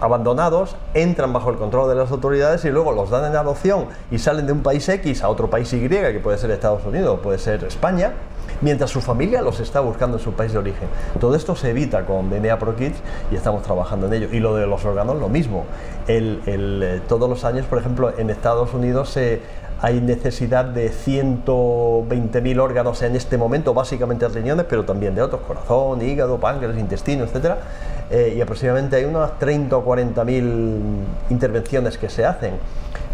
E: abandonados, entran bajo el control de las autoridades y luego los dan en adopción y salen de un país X a otro país Y, que puede ser Estados Unidos, puede ser España, mientras su familia los está buscando en su país de origen. Todo esto se evita con DNA Pro Kids y estamos trabajando en ello. Y lo de los órganos, lo mismo. Eh, todos los años, por ejemplo, en Estados Unidos hay necesidad de 120.000 órganos en este momento, básicamente riñones, pero también de otros, corazón, hígado, páncreas, intestino, etc. y aproximadamente hay unas 30 o 40.000 intervenciones que se hacen.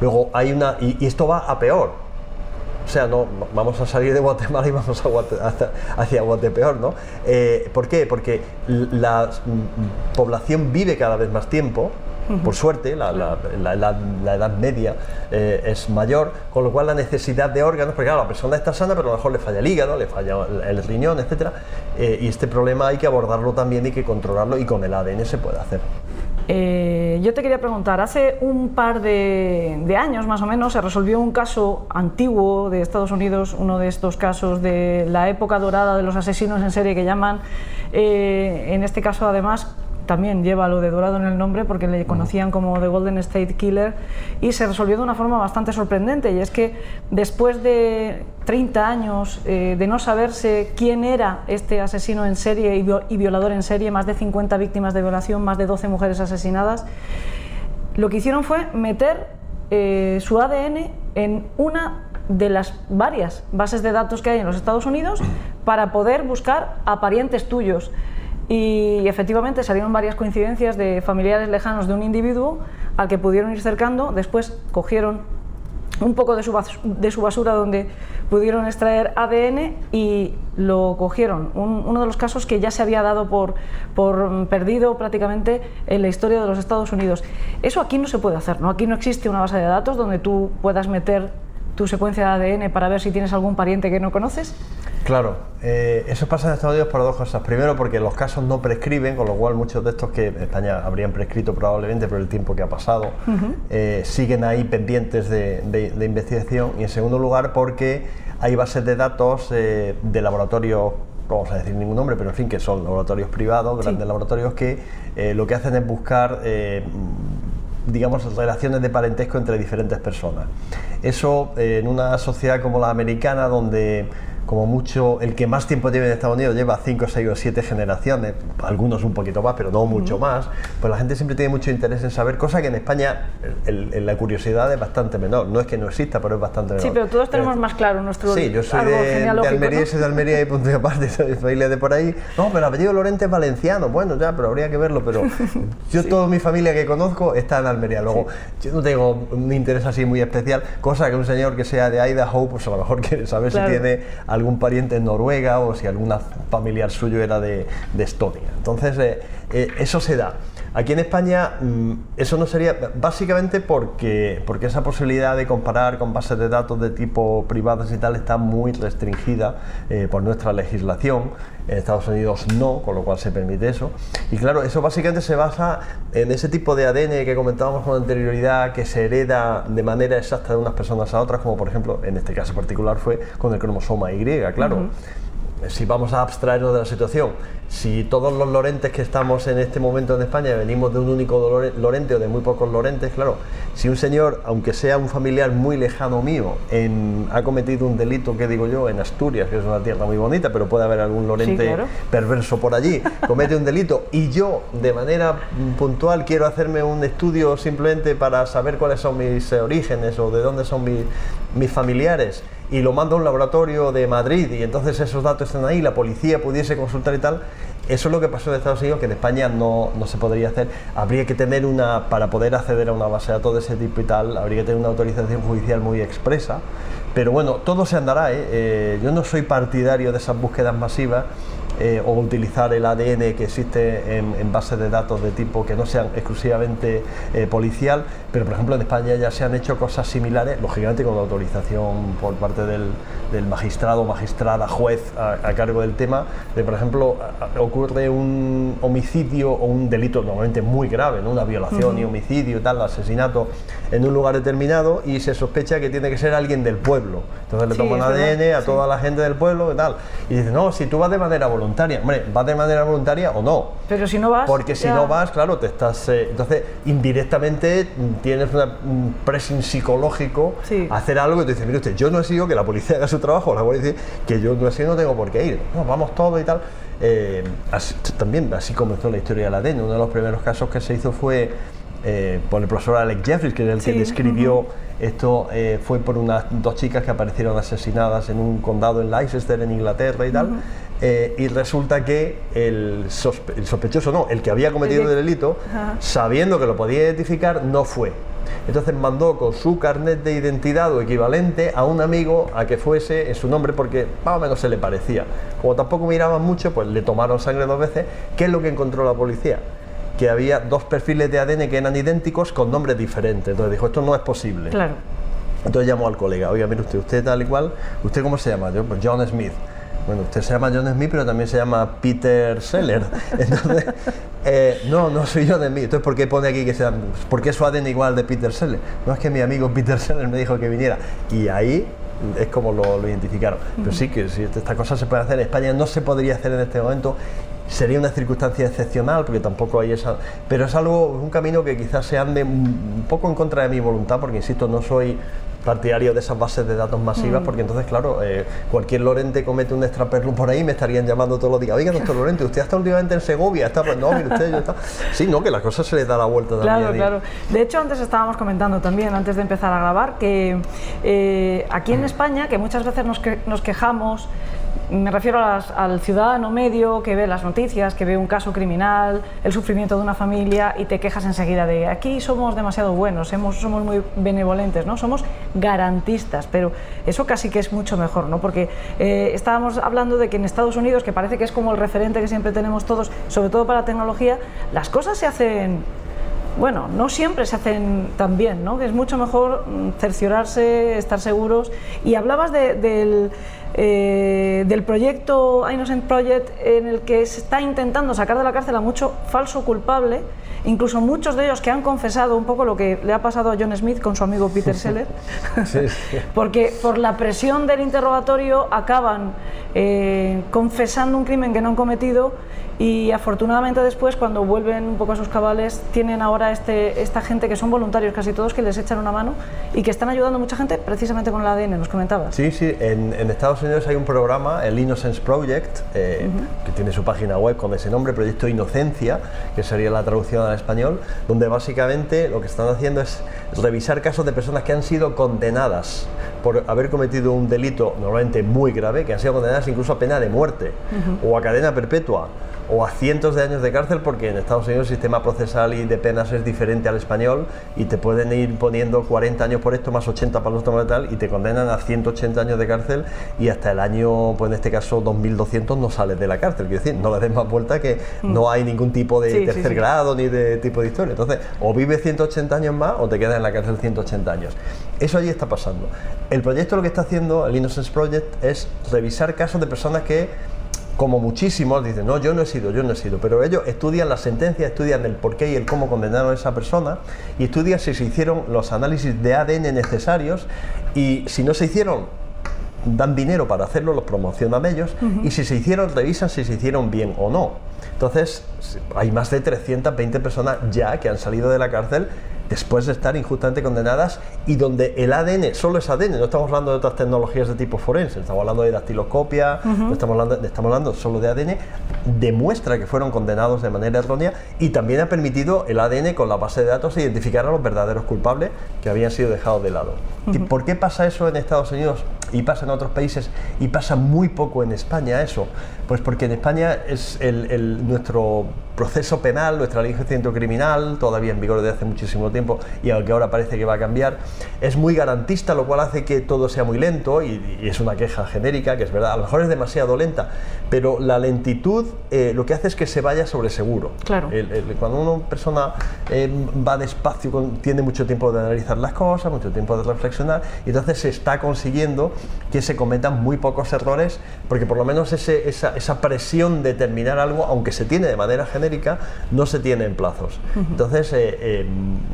E: Luego hay una, y esto va a peor, o sea, no, vamos a salir de Guatemala y vamos a Guate- hacia, hacia Guatepeor, ¿no? Eh, ¿Por qué? Porque la población vive cada vez más tiempo, por suerte, la, la- la edad, la edad media eh, es mayor, con lo cual la necesidad de órganos, porque claro, la persona está sana, pero a lo mejor le falla el hígado, le falla el, el riñón, etc. y este problema hay que abordarlo también, hay que controlarlo y con el ADN se puede hacer.
D: Eh, yo te quería preguntar, hace un par de, años más o menos se resolvió un caso antiguo de Estados Unidos, uno de estos casos de la época dorada de los asesinos en serie que llaman, eh, en este caso además también lleva lo de dorado en el nombre porque le conocían como The Golden State Killer y se resolvió de una forma bastante sorprendente y es que después de 30 años eh, de no saberse quién era este asesino en serie y, vio- y violador en serie, más de 50 víctimas de violación, más de 12 mujeres asesinadas, lo que hicieron fue meter eh, su ADN en una de las varias bases de datos que hay en los Estados Unidos para poder buscar a parientes tuyos. Y efectivamente salieron varias coincidencias de familiares lejanos de un individuo al que pudieron ir cercando. Después cogieron un poco de su, de su basura donde pudieron extraer ADN y lo cogieron. Un- uno de los casos que ya se había dado por, por perdido prácticamente en la historia de los Estados Unidos. Eso aquí no se puede hacer, ¿no? Aquí no existe una base de datos donde tú puedas meter tu secuencia de ADN para ver si tienes algún pariente que no conoces.
E: Claro, eh, eso pasa en Estados Unidos por dos cosas. Primero, porque los casos no prescriben, con lo cual muchos de estos que en España habrían prescrito probablemente por el tiempo que ha pasado, eh, siguen ahí pendientes de, de- de investigación. Y en segundo lugar, porque hay bases de datos eh, de laboratorios, no vamos a decir ningún nombre, pero en fin, que son laboratorios privados, grandes laboratorios que eh, lo que hacen es buscar eh, digamos, relaciones de parentesco entre diferentes personas. Eso eh, en una sociedad como la americana, donde como mucho el que más tiempo lleva en Estados Unidos lleva 5, 6 o 7 generaciones, algunos un poquito más, pero no mucho más, pues la gente siempre tiene mucho interés en saber, cosa que en España el- el- la curiosidad es bastante menor. No es que no exista, pero es bastante menor.
D: Sí, pero todos tenemos
E: Eh,
D: más claro nuestro
E: Sí, yo soy de, de Almería,
D: ¿no?
E: soy de Almería y punto y aparte, soy de familia de por ahí. No, pero el apellido Lorente es valenciano. Bueno, ya, pero habría que verlo. Pero yo, toda mi familia que conozco está en Almería. Luego, yo no tengo un interés así muy especial, cosa que un señor que sea de Idaho, pues a lo mejor quiere saber
D: Claro.
E: si tiene algún pariente en Noruega o si algún familiar suyo era de, de Estonia. Entonces, eh, eh, eso se da. Aquí en España mm, eso no sería básicamente porque, porque esa posibilidad de comparar con bases de datos de tipo privadas y tal está muy restringida eh, por nuestra legislación. En Estados Unidos no, con lo cual se permite eso. Y claro, eso básicamente se basa en ese tipo de ADN que comentábamos con anterioridad, que se hereda de manera exacta de unas personas a otras, como por ejemplo en este caso particular fue con el cromosoma Y, claro si vamos a abstraernos de la situación, si todos los lorentes que estamos en este momento en España venimos de un único lore- lorente o de muy pocos lorentes, claro, si un señor, aunque sea un familiar muy lejano mío, en- ha cometido un delito, que digo yo, en Asturias, que es una tierra muy bonita, pero puede haber algún lorente
D: claro.
E: perverso por allí, comete un delito y yo de manera puntual quiero hacerme un estudio simplemente para saber cuáles son mis orígenes o de dónde son mis, mis familiares y lo mando a un laboratorio de Madrid y entonces esos datos están ahí, la policía pudiese consultar y tal, eso es lo que pasó en Estados Unidos, que en España no, no se podría hacer. Habría que tener una, para poder acceder a una base de datos de ese tipo y tal, habría que tener una autorización judicial muy expresa. Pero bueno, todo se andará. ¿eh? Eh, yo no soy partidario de esas búsquedas masivas eh, o utilizar el ADN que existe en, en bases de datos de tipo que no sean exclusivamente eh, policial, pero por ejemplo en España ya se han hecho cosas similares, lógicamente con la autorización por parte del, del magistrado, magistrada, juez a, a cargo del tema, de por ejemplo ocurre un homicidio o un delito normalmente muy grave, ¿no? una violación y homicidio, tal, asesinato en un lugar determinado y se sospecha que tiene que ser alguien del pueblo. Entonces le
D: Sí,
E: toman
D: verdad,
E: ADN a
D: sí.
E: toda la gente del pueblo y tal. Y dice, no, si tú vas de manera voluntaria, hombre, vas de manera voluntaria o no.
D: Pero si no vas.
E: Porque si
D: ya-
E: no vas, claro, te estás. eh, entonces, indirectamente tienes una- un pressing psicológico
D: Sí.
E: a hacer algo que te dice, mire usted, yo no he sido que la policía haga su trabajo, la Civil, que yo no he sido, no tengo por qué ir. No, vamos todos y tal. Eh, así- también así comenzó la historia del ADN. Uno de los primeros casos que se hizo fue eh, por el profesor Alex Jeffries, que es el que describió esto, eh, fue por unas dos chicas que aparecieron asesinadas en un condado en Leicester, en Inglaterra y tal. Eh, y resulta que el, sospe- el sospechoso, no, el que había cometido
D: El
E: delito,
D: Ajá.
E: sabiendo que lo podía identificar, no fue. Entonces mandó con su carnet de identidad o equivalente a un amigo a que fuese en su nombre porque más o menos se le parecía. Como tampoco miraban mucho, pues le tomaron sangre dos veces. ¿Qué es lo que encontró la policía? Que había dos perfiles de ADN que eran idénticos con nombres diferentes. Entonces dijo, esto no es posible.
D: Claro.
E: Entonces llamó al colega, oiga, mire usted, usted tal y cual, ¿usted cómo se llama? Yo, pues John Smith. Bueno, usted se llama John Smith, pero también se llama Peter Seller. Entonces, eh, no, no soy John Smith. Entonces, ¿por qué pone aquí que sea, por qué su ADN igual de Peter Seller? No es que mi amigo Peter Seller me dijo que viniera. Y ahí es como lo, lo identificaron. Pero sí que si esta cosa se puede hacer en España, no se podría hacer en este momento. Sería una circunstancia excepcional porque tampoco hay esa. Pero es algo, un camino que quizás se ande un poco en contra de mi voluntad, porque insisto, no soy partidario de esas bases de datos masivas, porque entonces, claro, eh, cualquier Lorente comete un extraperlo por ahí, me estarían llamando todos los días. Oiga, doctor Lorente, usted está últimamente en Segovia, está, pues no, mire usted, yo está. Sí, no, que la cosa se le da la vuelta también.
D: Claro, claro. De hecho, antes estábamos comentando también, antes de empezar a grabar, que eh, aquí en España, que muchas veces nos, que- nos quejamos Me refiero a las- al ciudadano medio que ve las noticias, que ve un caso criminal, el sufrimiento de una familia y te quejas enseguida de aquí somos demasiado buenos, hemos- somos muy benevolentes, ¿no? somos garantistas, pero eso casi que es mucho mejor, ¿no? porque eh, estábamos hablando de que en Estados Unidos, que parece que es como el referente que siempre tenemos todos, sobre todo para tecnología, las cosas se hacen bueno, no siempre se hacen tan bien, ¿no? Es mucho mejor mm, cerciorarse, estar seguros. Y hablabas de- del, eh, del proyecto Innocent Project en el que se está intentando sacar de la cárcel a mucho falso culpable, incluso muchos de ellos que han confesado un poco lo que le ha pasado a John Smith con su amigo Peter Seller,
E: Sí, sí.
D: porque por la presión del interrogatorio acaban eh, confesando un crimen que no han cometido y afortunadamente después cuando vuelven un poco a sus cabales tienen ahora este, esta gente que son voluntarios casi todos que les echan una mano y que están ayudando a mucha gente precisamente con el ADN, nos comentabas.
E: Sí, sí, en, en Estados Unidos hay un programa, el Innocence Project, eh, que tiene su página web con ese nombre, Proyecto Inocencia, que sería la traducción al español, donde básicamente lo que están haciendo es revisar casos de personas que han sido condenadas por haber cometido un delito normalmente muy grave, que han sido condenadas incluso a pena de muerte o a cadena perpetua o a cientos de años de cárcel porque en Estados Unidos el sistema procesal y de penas es diferente al español y te pueden ir poniendo 40 años por esto más 80 para los otro tal y te condenan a 180 años de cárcel y hasta el año, pues en este caso 2200 no sales de la cárcel, quiero decir, no le des más vuelta que no hay ningún tipo de
D: Sí, sí,
E: tercer
D: sí.
E: grado ni de tipo de historia. Entonces, o vives 180 años más o te quedas en la cárcel 180 años. Eso allí está pasando. El proyecto lo que está haciendo, el Innocence Project, es revisar casos de personas que como muchísimos dicen, no, yo no he sido, yo no he sido, pero ellos estudian la sentencia, estudian el por qué y el cómo condenaron a esa persona y estudian si se hicieron los análisis de ADN necesarios y si no se hicieron, dan dinero para hacerlo, los promocionan ellos y si se hicieron, revisan si se hicieron bien o no. Entonces, hay más de 320 personas ya que han salido de la cárcel después de estar injustamente condenadas y donde el ADN solo es ADN, no estamos hablando de otras tecnologías de tipo forense, estamos hablando de dactiloscopia, no estamos hablando, estamos hablando solo de ADN, demuestra que fueron condenados de manera errónea y también ha permitido el ADN con la base de datos identificar a los verdaderos culpables que habían sido dejados de lado. ¿Y por qué pasa eso en Estados Unidos y pasa en otros países y pasa muy poco en España eso? Pues porque en España es el, el- nuestro proceso penal, nuestra ley de enjuiciamiento criminal, todavía en vigor desde hace muchísimo tiempo y aunque ahora parece que va a cambiar, es muy garantista, lo cual hace que todo sea muy lento y, y es una queja genérica, que es verdad, a lo mejor es demasiado lenta, pero la lentitud eh, lo que hace es que se vaya sobre seguro.
D: Claro.
E: El- el- cuando una persona eh, va despacio, con- tiene mucho tiempo de analizar las cosas, mucho tiempo de reflexionar, y entonces se está consiguiendo que se cometan muy pocos errores, porque por lo menos ese- esa, esa presión de terminar algo, aunque se tiene de manera genérica, no se tiene en plazos. Entonces, eh, eh,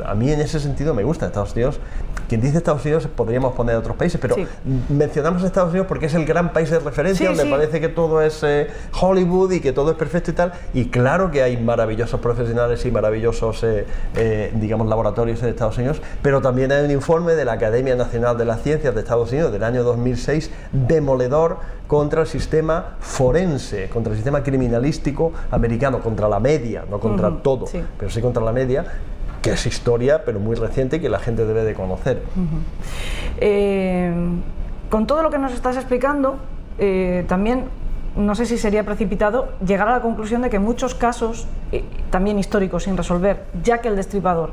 E: a mí en ese sentido me gusta Estados Unidos. Quien dice Estados Unidos podríamos poner otros países, pero
D: Sí.
E: mencionamos Estados Unidos porque es el gran país de referencia,
D: Sí,
E: donde
D: sí.
E: parece que todo es eh, Hollywood y que todo es perfecto y tal. Y claro que hay maravillosos profesionales y maravillosos, eh, eh, digamos, laboratorios en Estados Unidos, pero también hay un informe de la Academia Nacional de las Ciencias de Estados Unidos del año 2006 demoledor contra el sistema forense, contra el sistema criminalístico americano, contra la media, no contra todo, pero sí contra la media, que es historia, pero muy reciente y que la gente debe de conocer.
D: Eh, con todo lo que nos estás explicando, eh, también no sé si sería precipitado llegar a la conclusión de que muchos casos, eh, también históricos, sin resolver, ya que el destripador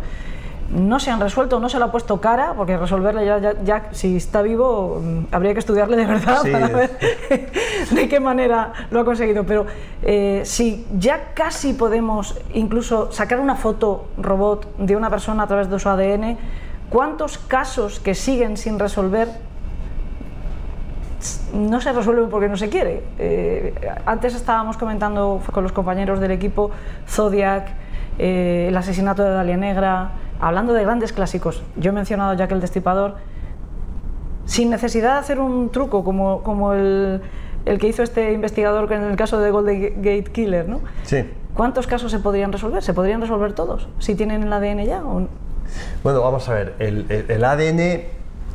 D: no se han resuelto, no se le ha puesto cara, porque resolverle ya, ya- ya, si está vivo, mm, habría que estudiarle de verdad
E: Sí.
D: para ver de qué manera lo ha conseguido. Pero eh, si ya casi podemos incluso sacar una foto robot de una persona a través de su ADN, ¿cuántos casos que siguen sin resolver no se resuelven porque no se quiere. Eh, antes estábamos comentando con los compañeros del equipo Zodiac, eh, el asesinato de Dalia Negra, hablando de grandes clásicos. Yo he mencionado ya que el destripador, sin necesidad de hacer un truco como, como el, el que hizo este investigador en el caso de Golden Gate Killer, ¿no?
E: Sí.
D: ¿Cuántos casos se podrían resolver? ¿Se podrían resolver todos? Si tienen el ADN ya. o-
E: Bueno, vamos a ver, el, el- el ADN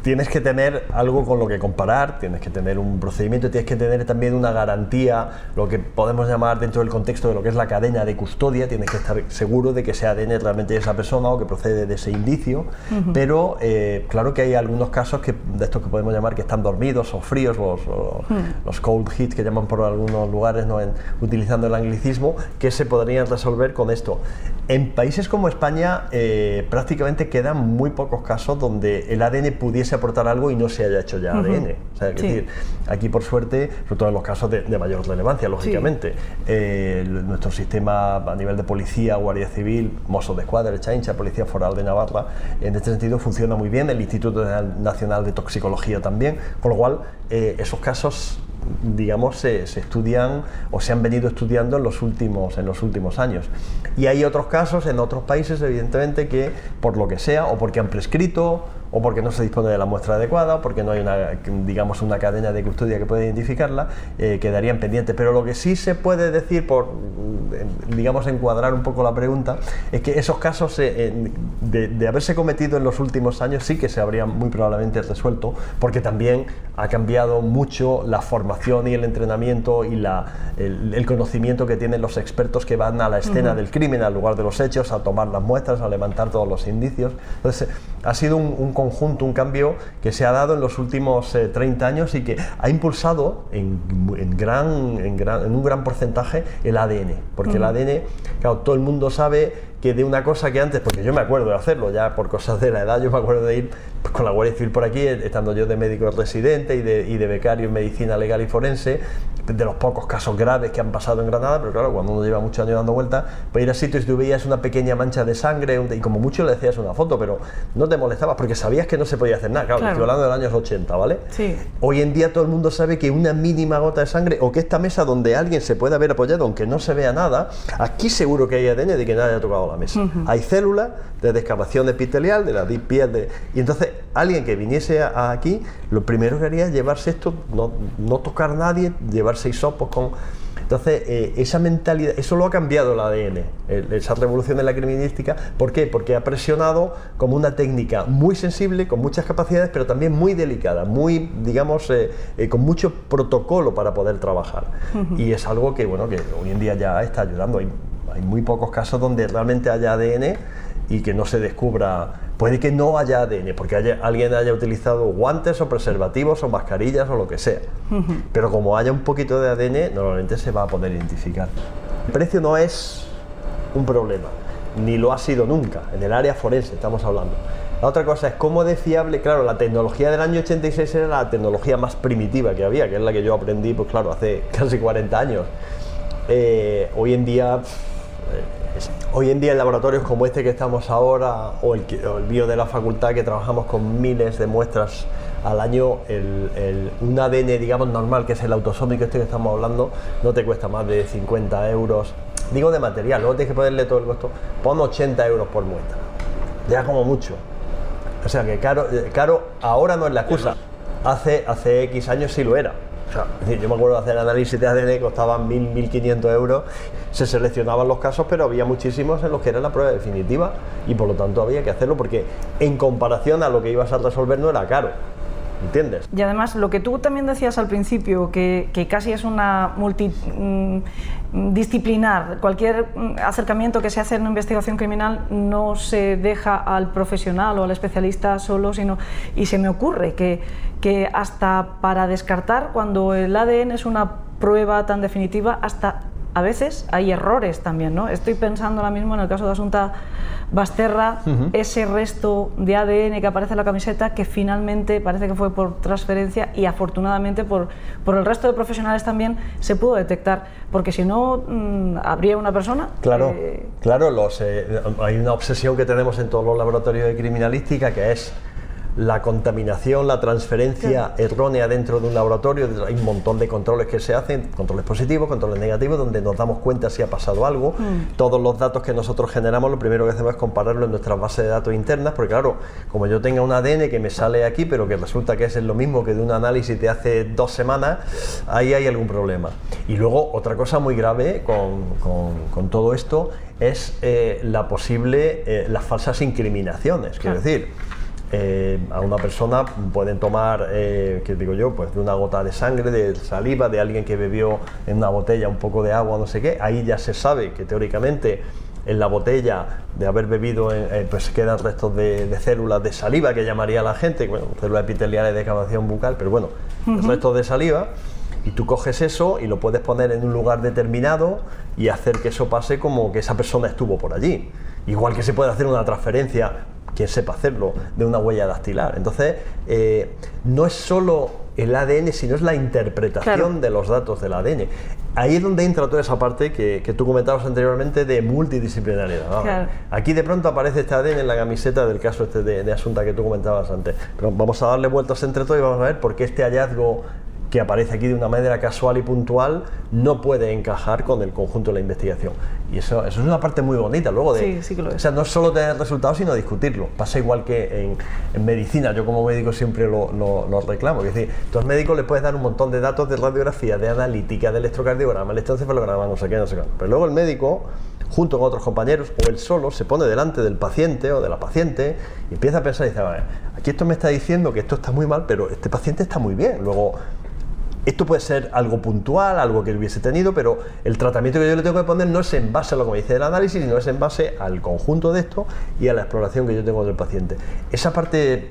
E: tienes que tener algo con lo que comparar, tienes que tener un procedimiento, tienes que tener también una garantía, lo que podemos llamar dentro del contexto de lo que es la cadena de custodia, tienes que estar seguro de que ese ADN realmente de esa persona o que procede de ese indicio, pero eh, claro que hay algunos casos que, de estos que podemos llamar que están dormidos o fríos, los, o- los cold hits que llaman por algunos lugares, ¿no? En- utilizando el anglicismo, que se podrían resolver con esto. En países como España eh, prácticamente quedan muy pocos casos donde el ADN pudiese aportar algo y no se haya hecho ya ADN. O sea, es
D: Sí.
E: decir, aquí por suerte, sobre todo en los casos de, de mayor relevancia, lógicamente, eh, nuestro sistema a nivel de policía, guardia civil, Mossos de Escuadra, el Chaincha, Policía Foral de Navarra, en este sentido funciona muy bien, el Instituto Nacional de Toxicología también, con lo cual eh, esos casos digamos, se, se estudian o se han venido estudiando en los, últimos, en los últimos años. Y hay otros casos en otros países, evidentemente, que por lo que sea, o porque han prescrito, o porque no se dispone de la muestra adecuada, o porque no hay una, digamos, una cadena de custodia que pueda identificarla, eh, quedarían pendientes. Pero lo que sí se puede decir, por, mm, digamos, encuadrar un poco la pregunta, es que esos casos eh, de, de haberse cometido en los últimos años sí que se habrían muy probablemente resuelto, porque también ha cambiado mucho la formación y el entrenamiento y la, el, el conocimiento que tienen los expertos que van a la escena del crimen, al lugar de los hechos, a tomar las muestras, a levantar todos los indicios. Entonces, ha sido un, un conjunto, un cambio que se ha dado en los últimos eh, 30 años y que ha impulsado en, en gran, en, gran, en un gran porcentaje el ADN, porque el ADN, claro, todo el mundo sabe que de una cosa que antes, porque yo me acuerdo de hacerlo, ya por cosas de la edad, yo me acuerdo de ir pues, con la Guardia Civil por aquí, eh, estando yo de médico residente y de, y de becario en medicina legal y forense, de los pocos casos graves que han pasado en Granada, pero claro, cuando uno lleva muchos años dando vueltas, pues ir a sitios y tú veías una pequeña mancha de sangre y como mucho le hacías una foto, pero no te molestabas porque sabías que no se podía hacer nada. Claro,
D: Claro.
E: estoy hablando de los años 80, ¿vale?
D: Sí.
E: Hoy en día todo el mundo sabe que una mínima gota de sangre o que esta mesa donde alguien se puede haber apoyado aunque no se vea nada, aquí seguro que hay ADN de que nadie haya tocado la mesa. Hay células de descamación epitelial, de la piel, de... y entonces alguien que viniese a- a aquí, lo primero que haría es llevarse esto, no, no tocar a nadie, llevarse hisopos con... Entonces, eh, esa mentalidad, eso lo ha cambiado el ADN, el- esa revolución en la criminalística. ¿Por qué? Porque ha presionado como una técnica muy sensible, con muchas capacidades, pero también muy delicada, muy, digamos, eh, eh, con mucho protocolo para poder trabajar. Y es algo que, bueno, que hoy en día ya está ayudando. Hay, hay muy pocos casos donde realmente haya ADN y que no se descubra. Puede que no haya ADN, porque haya- alguien haya utilizado guantes o preservativos o mascarillas o lo que sea. Pero como haya un poquito de ADN, normalmente se va a poder identificar. El precio no es un problema, ni lo ha sido nunca, en el área forense estamos hablando. La otra cosa es cómo de fiable, claro, la tecnología del año 86 era la tecnología más primitiva que había, que es la que yo aprendí, pues claro, hace casi 40 años. Eh, hoy en día, hoy en día en laboratorios como este que estamos ahora, o el, bio de la facultad, que trabajamos con miles de muestras al año, el- un ADN, digamos, normal, que es el autosómico este que estamos hablando, no te cuesta más de 50 euros. Digo de material, luego tienes que ponerle todo el costo. Pon 80 euros por muestra. Ya como mucho. O sea que caro, eh, caro ahora no es la excusa. Hace, hace X años sí lo era. Yo me acuerdo de hacer análisis de ADN, costaban 1.000, 1.500 euros. Se seleccionaban los casos, pero había muchísimos en los que era la prueba definitiva y por lo tanto había que hacerlo porque en comparación a lo que ibas a resolver no era caro.
D: Y además, lo que tú también decías al principio, que, que casi es una multidisciplinar, cualquier mm, acercamiento que se hace en una investigación criminal no se deja al profesional o al especialista solo, sino. Y se me ocurre que, que hasta para descartar, cuando el ADN es una prueba tan definitiva, hasta a veces hay errores también, ¿no? Estoy pensando ahora mismo en el caso de Asunta Basterra, ese resto de ADN que aparece en la camiseta que finalmente parece que fue por transferencia y afortunadamente por, por el resto de profesionales también se pudo detectar, porque si no mm, habría una persona
E: Claro,
D: que-
E: claro, los, eh, hay una obsesión que tenemos en todos los laboratorios de criminalística que es la contaminación, la transferencia errónea dentro de un laboratorio. Hay un montón de controles que se hacen, controles positivos, controles negativos, donde nos damos cuenta si ha pasado algo. Todos los datos que nosotros generamos, lo primero que hacemos es compararlo en nuestras bases de datos internas, porque claro, como yo tenga un ADN que me sale aquí, pero que resulta que es lo mismo que de un análisis de hace dos semanas, ahí hay algún problema. Y luego, otra cosa muy grave con, con- con todo esto es eh, la posible, eh, las falsas incriminaciones. Quiero
D: Claro.
E: decir, eh, a una persona pueden tomar, eh, ¿qué digo yo? Pues de una gota de sangre, de saliva, de alguien que bebió en una botella un poco de agua, no sé qué. Ahí ya se sabe que teóricamente en la botella de haber bebido, eh, eh, pues quedan restos de, de células de saliva que llamaría la gente, bueno, células epiteliales de cavación bucal, pero bueno, restos de saliva. Y tú coges eso y lo puedes poner en un lugar determinado y hacer que eso pase como que esa persona estuvo por allí. Igual que se puede hacer una transferencia, quien sepa hacerlo, de una huella dactilar. Entonces, eh, no es solo el ADN, sino es la interpretación
D: Claro.
E: de los datos del ADN. Ahí es donde entra toda esa parte que, que tú comentabas anteriormente de multidisciplinariedad. ¿no?
D: Claro.
E: Aquí de pronto aparece este ADN en la camiseta del caso este de, de Asunta que tú comentabas antes. Pero vamos a darle vueltas entre todo y vamos a ver por qué este hallazgo que aparece aquí de una manera casual y puntual no puede encajar con el conjunto de la investigación. Y eso, eso es una parte muy bonita luego de...
D: Sí, sí que lo es.
E: O sea, no solo tener resultados, sino discutirlo. Pasa igual que en, en medicina, yo como médico siempre lo, lo- lo reclamo. Es decir, tú al médico le puedes dar un montón de datos de radiografía, de analítica, de electrocardiograma, electroencefalograma, no sé qué, no sé qué. Pero luego el médico, junto con otros compañeros, o él solo, se pone delante del paciente o de la paciente y empieza a pensar y dice, "A ver, aquí esto me está diciendo que esto está muy mal, pero este paciente está muy bien. Luego, esto puede ser algo puntual, algo que hubiese tenido, pero el tratamiento que yo le tengo que poner no es en base a lo que me dice el análisis, sino es en base al conjunto de esto y a la exploración que yo tengo del paciente. Esa parte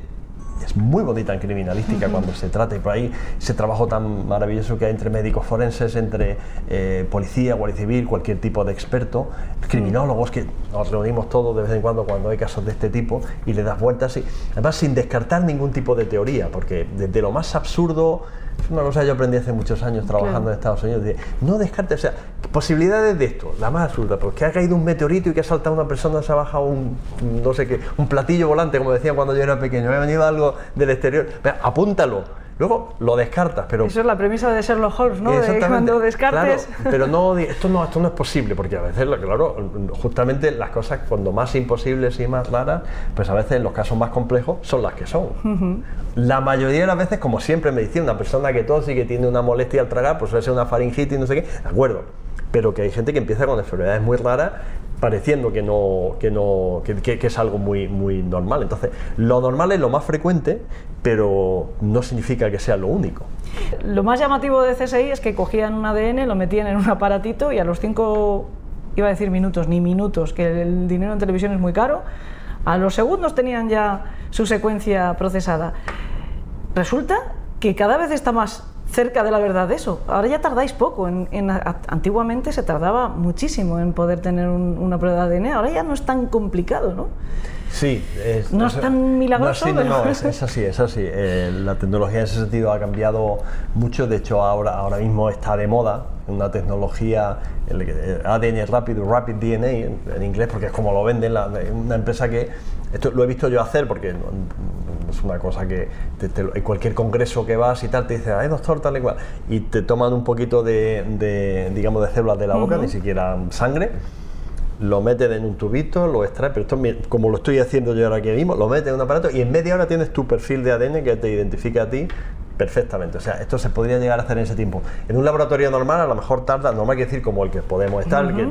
E: es muy bonita en criminalística cuando se trata y por ahí ese trabajo tan maravilloso que hay entre médicos forenses, entre eh, policía, guardia civil, cualquier tipo de experto, criminólogos que nos reunimos todos de vez en cuando cuando hay casos de este tipo y le das vueltas y además sin descartar ningún tipo de teoría, porque desde lo más absurdo es una cosa que yo aprendí hace muchos años trabajando
D: Claro.
E: en Estados Unidos. de, no descartes, o sea, posibilidades de esto, la más absurda, pues que ha caído un meteorito y que ha saltado una persona, se ha bajado un, no sé qué, un platillo volante, como decían cuando yo era pequeño, me ha venido algo del exterior, apúntalo. Luego lo descartas, pero
D: Eso es la premisa de Sherlock Holmes, ¿no? De cuando descartes.
E: Claro, pero no, esto no, esto no es posible, porque a veces, claro, justamente las cosas cuando más imposibles y más raras, pues a veces los casos más complejos son las que son. La mayoría de las veces, como siempre me decía una persona que tose y que tiene una molestia al tragar, pues suele ser una faringitis, no sé qué, de acuerdo. Pero que hay gente que empieza con enfermedades muy raras pareciendo que no que no que, que- es algo muy muy normal entonces lo normal es lo más frecuente pero no significa que sea lo único
D: Lo más llamativo de CSI es que cogían un ADN, lo metían en un aparatito y a los cinco, iba a decir minutos, ni minutos, que el dinero en televisión es muy caro, a los segundos tenían ya su secuencia procesada. Resulta que cada vez está más cerca de la verdad eso. Ahora ya tardáis poco. En, en- a- antiguamente se tardaba muchísimo en poder tener un- una prueba de ADN. Ahora ya no es tan complicado, ¿no?
E: Sí, es,
D: No es tan milagroso,
E: No, sí, no,
D: pero-
E: no, es, es así, es así. Eh, la tecnología en ese sentido ha cambiado mucho. De hecho, ahora, ahora mismo está de moda una tecnología, el, el ADN rápido, Rapid DNA en, en inglés, porque es como lo venden, la- una empresa que. Esto lo he visto yo hacer porque es una cosa que te- te- en cualquier congreso que vas y tal te dicen, ay doctor, tal y cual, y te toman un poquito de, de, digamos, de células de la boca, ni siquiera sangre, lo meten en un tubito, lo extraes, pero esto como lo estoy haciendo yo ahora aquí mismo, lo metes en un aparato y en media hora tienes tu perfil de ADN que te identifica a ti perfectamente. O sea, esto se podría llegar a hacer en ese tiempo. En un laboratorio normal a lo mejor tarda, normal quiere decir como el que podemos estar, el que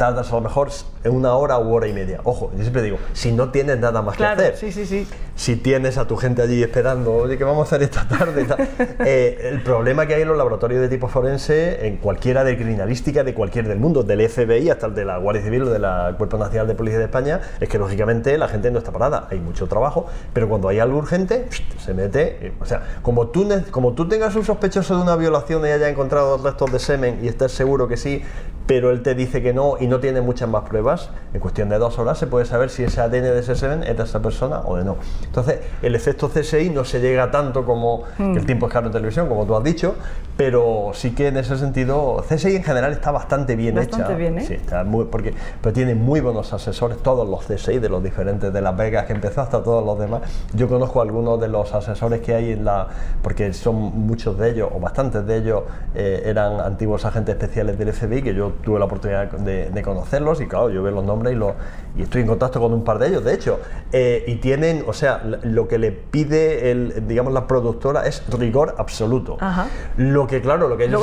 E: tardas a lo mejor una hora u hora y media. Ojo, yo siempre digo, si no tienes nada más
D: Claro,
E: que hacer,
D: sí, sí, sí.
E: si tienes a tu gente allí esperando, oye, ¿qué vamos a hacer esta tarde? Eh, el problema que hay en los laboratorios de tipo forense, en cualquiera de criminalística, de cualquier del mundo, del FBI hasta el de la Guardia Civil o del Cuerpo Nacional de Policía de España, es que lógicamente la gente no está parada, hay mucho trabajo, pero cuando hay algo urgente, se mete, eh, o sea, como tú, como tú tengas un sospechoso de una violación y haya encontrado restos de semen y estés seguro que sí, pero él te dice que no y no tiene muchas más pruebas, en cuestión de dos horas se puede saber si ese ADN de ese semen es de esa persona o de no. Entonces, el efecto CSI no se llega tanto como que el tiempo es caro en televisión, como tú has dicho, pero sí que en ese sentido, CSI en general está bastante bien
D: Bastante
E: hecha.
D: bien, ¿eh?
E: Sí, está muy, porque, pero tiene muy buenos asesores, todos los CSI, de los diferentes, de Las Vegas que empezó hasta todos los demás. Yo conozco algunos de los asesores que hay en la, porque son muchos de ellos, o bastantes de ellos, eh, eran antiguos agentes especiales del FBI, que yo tuve la oportunidad de, de de conocerlos y claro, yo veo los nombres y, lo, y estoy en contacto con un par de ellos, de hecho, eh, y tienen, o sea, lo que le pide, el, digamos, la productora es rigor absoluto.
D: Ajá.
E: Lo que, claro, lo que, ellos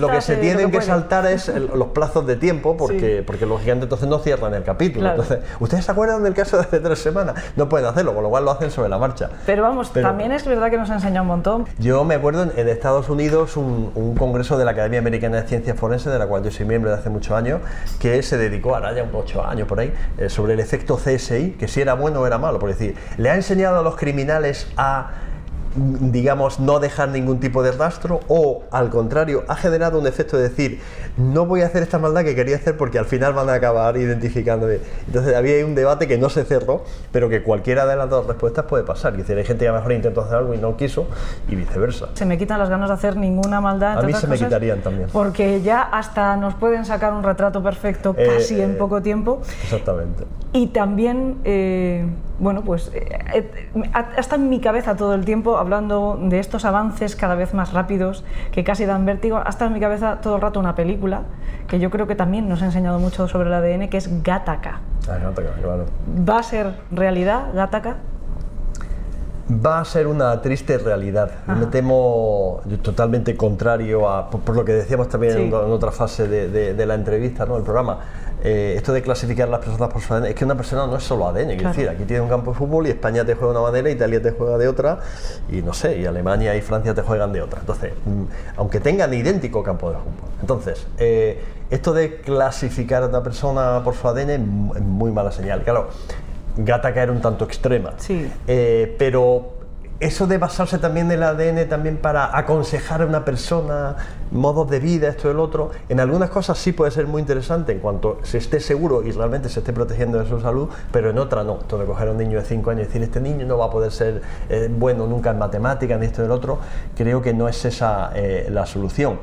E: lo que se
D: lo
E: tienen
D: que
E: que, saltar es el- los plazos de tiempo porque, porque lógicamente entonces no cierran el capítulo.
D: Claro.
E: Entonces, ¿ustedes se acuerdan del caso de hace tres semanas? No pueden hacerlo, con lo cual lo hacen sobre la marcha.
D: Pero vamos,
E: Pero-
D: también es verdad que nos ha enseñado un montón.
E: Yo me acuerdo en, en Estados Unidos un, un congreso de la Academia Americana de Ciencias Forenses, de la cual yo soy miembro de hace muchos años, que se dedicó, ahora ya unos ocho años por ahí, eh, sobre el efecto CSI, que si era bueno o era malo. Por decir, le ha enseñado a los criminales a digamos, no dejar ningún tipo de rastro o al contrario, ha generado un efecto de decir, no voy a hacer esta maldad que quería hacer porque al final van a acabar identificándome. Entonces había un debate que no se cerró, pero que cualquiera de las dos respuestas puede pasar. Es decir, hay gente que a lo mejor intentó hacer algo y no quiso y viceversa.
D: Se me quitan las ganas de hacer ninguna maldad.
E: A mí se me quitarían también.
D: Porque ya hasta nos pueden sacar un retrato perfecto
E: Eh,
D: casi en
E: eh,
D: poco tiempo.
E: Exactamente.
D: Y también, eh, bueno, pues eh, eh, ha- está en mi cabeza todo el tiempo hablando de estos avances cada vez más rápidos que casi dan vértigo. Hasta en mi cabeza todo el rato una película que yo creo que también nos ha enseñado mucho sobre el ADN, que es Gattaca.
E: Ah, no, claro.
D: ¿Va a ser realidad Gattaca?
E: Va a ser una triste realidad. Yo Me temo totalmente contrario a, por, por lo que decíamos también
D: Sí.
E: en, en otra fase de, de- de la entrevista, ¿no? el programa. Eh, esto de clasificar a las personas por su ADN, es que una persona no es solo ADN,
D: Claro.
E: decir, aquí tiene un campo de fútbol y España te juega una manera, Italia te juega de otra, y no sé, y Alemania y Francia te juegan de otra. Entonces, mm, aunque tengan idéntico campo de fútbol. Entonces, eh, esto de clasificar a una persona por su ADN es mu- es muy mala señal. Claro, Gata era un tanto extrema.
D: Sí.
E: Eh, pero eso de basarse también en el ADN también para aconsejar a una persona modos de vida, esto y el otro, en algunas cosas sí puede ser muy interesante en cuanto se esté seguro y realmente se esté protegiendo de su salud, pero en otra no. Esto de coger a un niño de 5 años y decir este niño no va a poder ser eh, bueno nunca en matemáticas ni esto y el otro, creo que no es esa eh, la solución.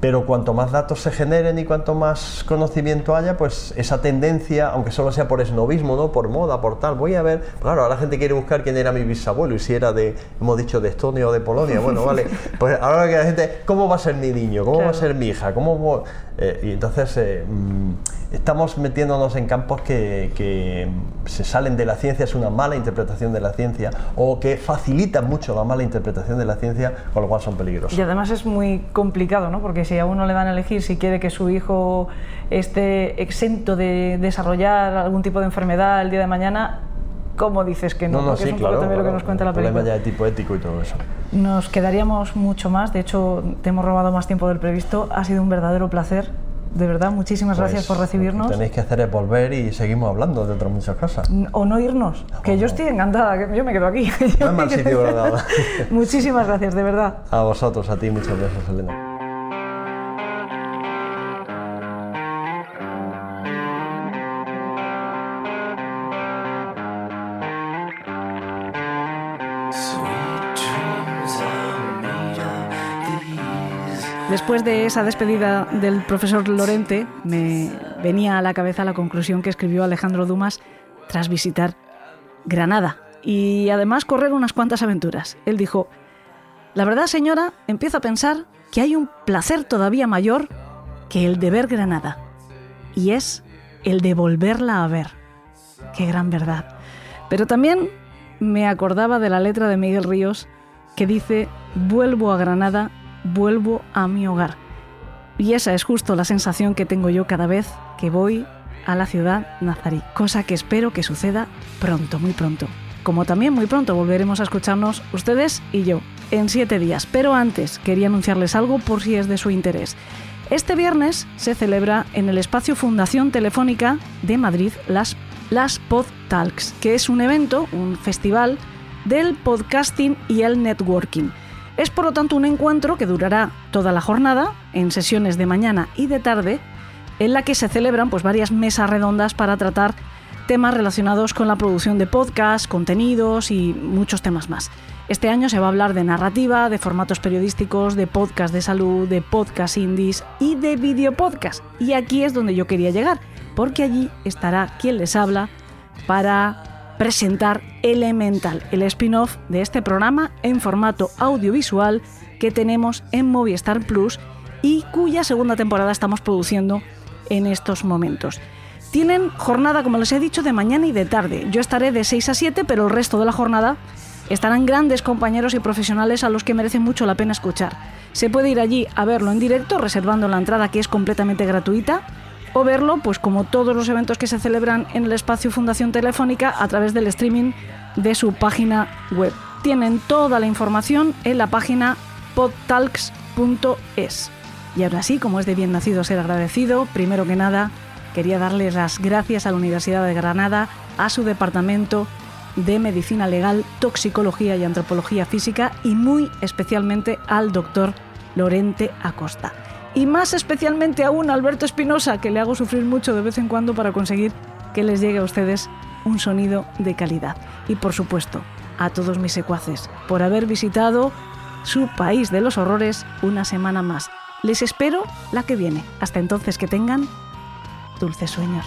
E: Pero cuanto más datos se generen y cuanto más conocimiento haya, pues esa tendencia, aunque solo sea por esnovismo, ¿no? por moda, por tal, voy a ver, claro, ahora la gente quiere buscar quién era mi bisabuelo y si era de, hemos dicho, de Estonia o de Polonia, bueno, vale, pues ahora que la gente, ¿cómo va a ser mi niño? ¿Cómo va a ser mi hija? ¿Cómo eh, y entonces eh, mm, estamos metiéndonos en campos que, que se salen de la ciencia, es una mala interpretación de la ciencia o que facilitan mucho la mala interpretación de la ciencia, con lo cual son peligrosos.
D: Y además es muy complicado, ¿no? Porque si a uno le dan a elegir si quiere que su hijo esté exento de desarrollar algún tipo de enfermedad el día de mañana, ¿cómo dices que no?
E: No, no, sí,
D: es un poco
E: claro.
D: también lo que nos cuenta la película.
E: ya de tipo ético y todo eso.
D: Nos quedaríamos mucho más, de hecho te hemos robado más tiempo del previsto, ha sido un verdadero placer, de verdad, muchísimas gracias por
E: Pues,
D: recibirnos.
E: Lo que tenéis que hacer es volver y seguimos hablando de otras muchas cosas.
D: O no irnos, que yo estoy encantada, que yo me quedo aquí.
E: No es mal sitio nada.
D: Muchísimas gracias, de verdad.
E: A vosotros, a ti, muchas gracias, Elena.
D: Después de esa despedida del profesor Lorente, me venía a la cabeza la conclusión que escribió Alejandro Dumas tras visitar Granada y además correr unas cuantas aventuras. Él dijo, la verdad señora, empiezo a pensar que hay un placer todavía mayor que el de ver Granada, y es el de volverla a ver. Qué gran verdad. Pero también me acordaba de la letra de Miguel Ríos que dice, vuelvo a Granada, vuelvo a mi hogar. Y esa es justo la sensación que tengo yo cada vez que voy a la ciudad nazarí, cosa que espero que suceda pronto, muy pronto. Como también muy pronto volveremos a escucharnos ustedes y yo, en siete días. Pero antes quería anunciarles algo por si es de su interés. Este viernes se celebra en el espacio Fundación Telefónica de Madrid las, las Pod Talks, que es un evento, un festival del podcasting y el networking. Es por lo tanto un encuentro que durará toda la jornada, en sesiones de mañana y de tarde, en la que se celebran pues, varias mesas redondas para tratar temas relacionados con la producción de podcasts, contenidos y muchos temas más. Este año se va a hablar de narrativa, de formatos periodísticos, de podcast de salud, de podcast indies y de videopodcast. Y aquí es donde yo quería llegar, porque allí estará quien les habla para presentar Elemental, el spin-off de este programa en formato audiovisual que tenemos en Movistar Plus y cuya segunda temporada estamos produciendo en estos momentos. Tienen jornada, como les he dicho, de mañana y de tarde. Yo estaré de 6 a 7, pero el resto de la jornada estarán grandes compañeros y profesionales a los que merece mucho la pena escuchar. Se puede ir allí a verlo en directo, reservando la entrada que es completamente gratuita, o verlo, pues como todos los eventos que se celebran en el espacio Fundación Telefónica, a través del streaming de su página web. Tienen toda la información en la página podtalks.es. Y ahora sí, como es de bien nacido ser agradecido, primero que nada, quería darles las gracias a la Universidad de Granada, a su departamento de Medicina Legal, Toxicología y Antropología Física y muy especialmente al doctor Lorente Acosta. Y más especialmente aún a Alberto Espinosa, que le hago sufrir mucho de vez en cuando para conseguir que les llegue a ustedes un sonido de calidad. Y por supuesto, a todos mis secuaces por haber visitado su país de los horrores una semana más. Les espero la que viene. Hasta entonces que tengan dulces sueños.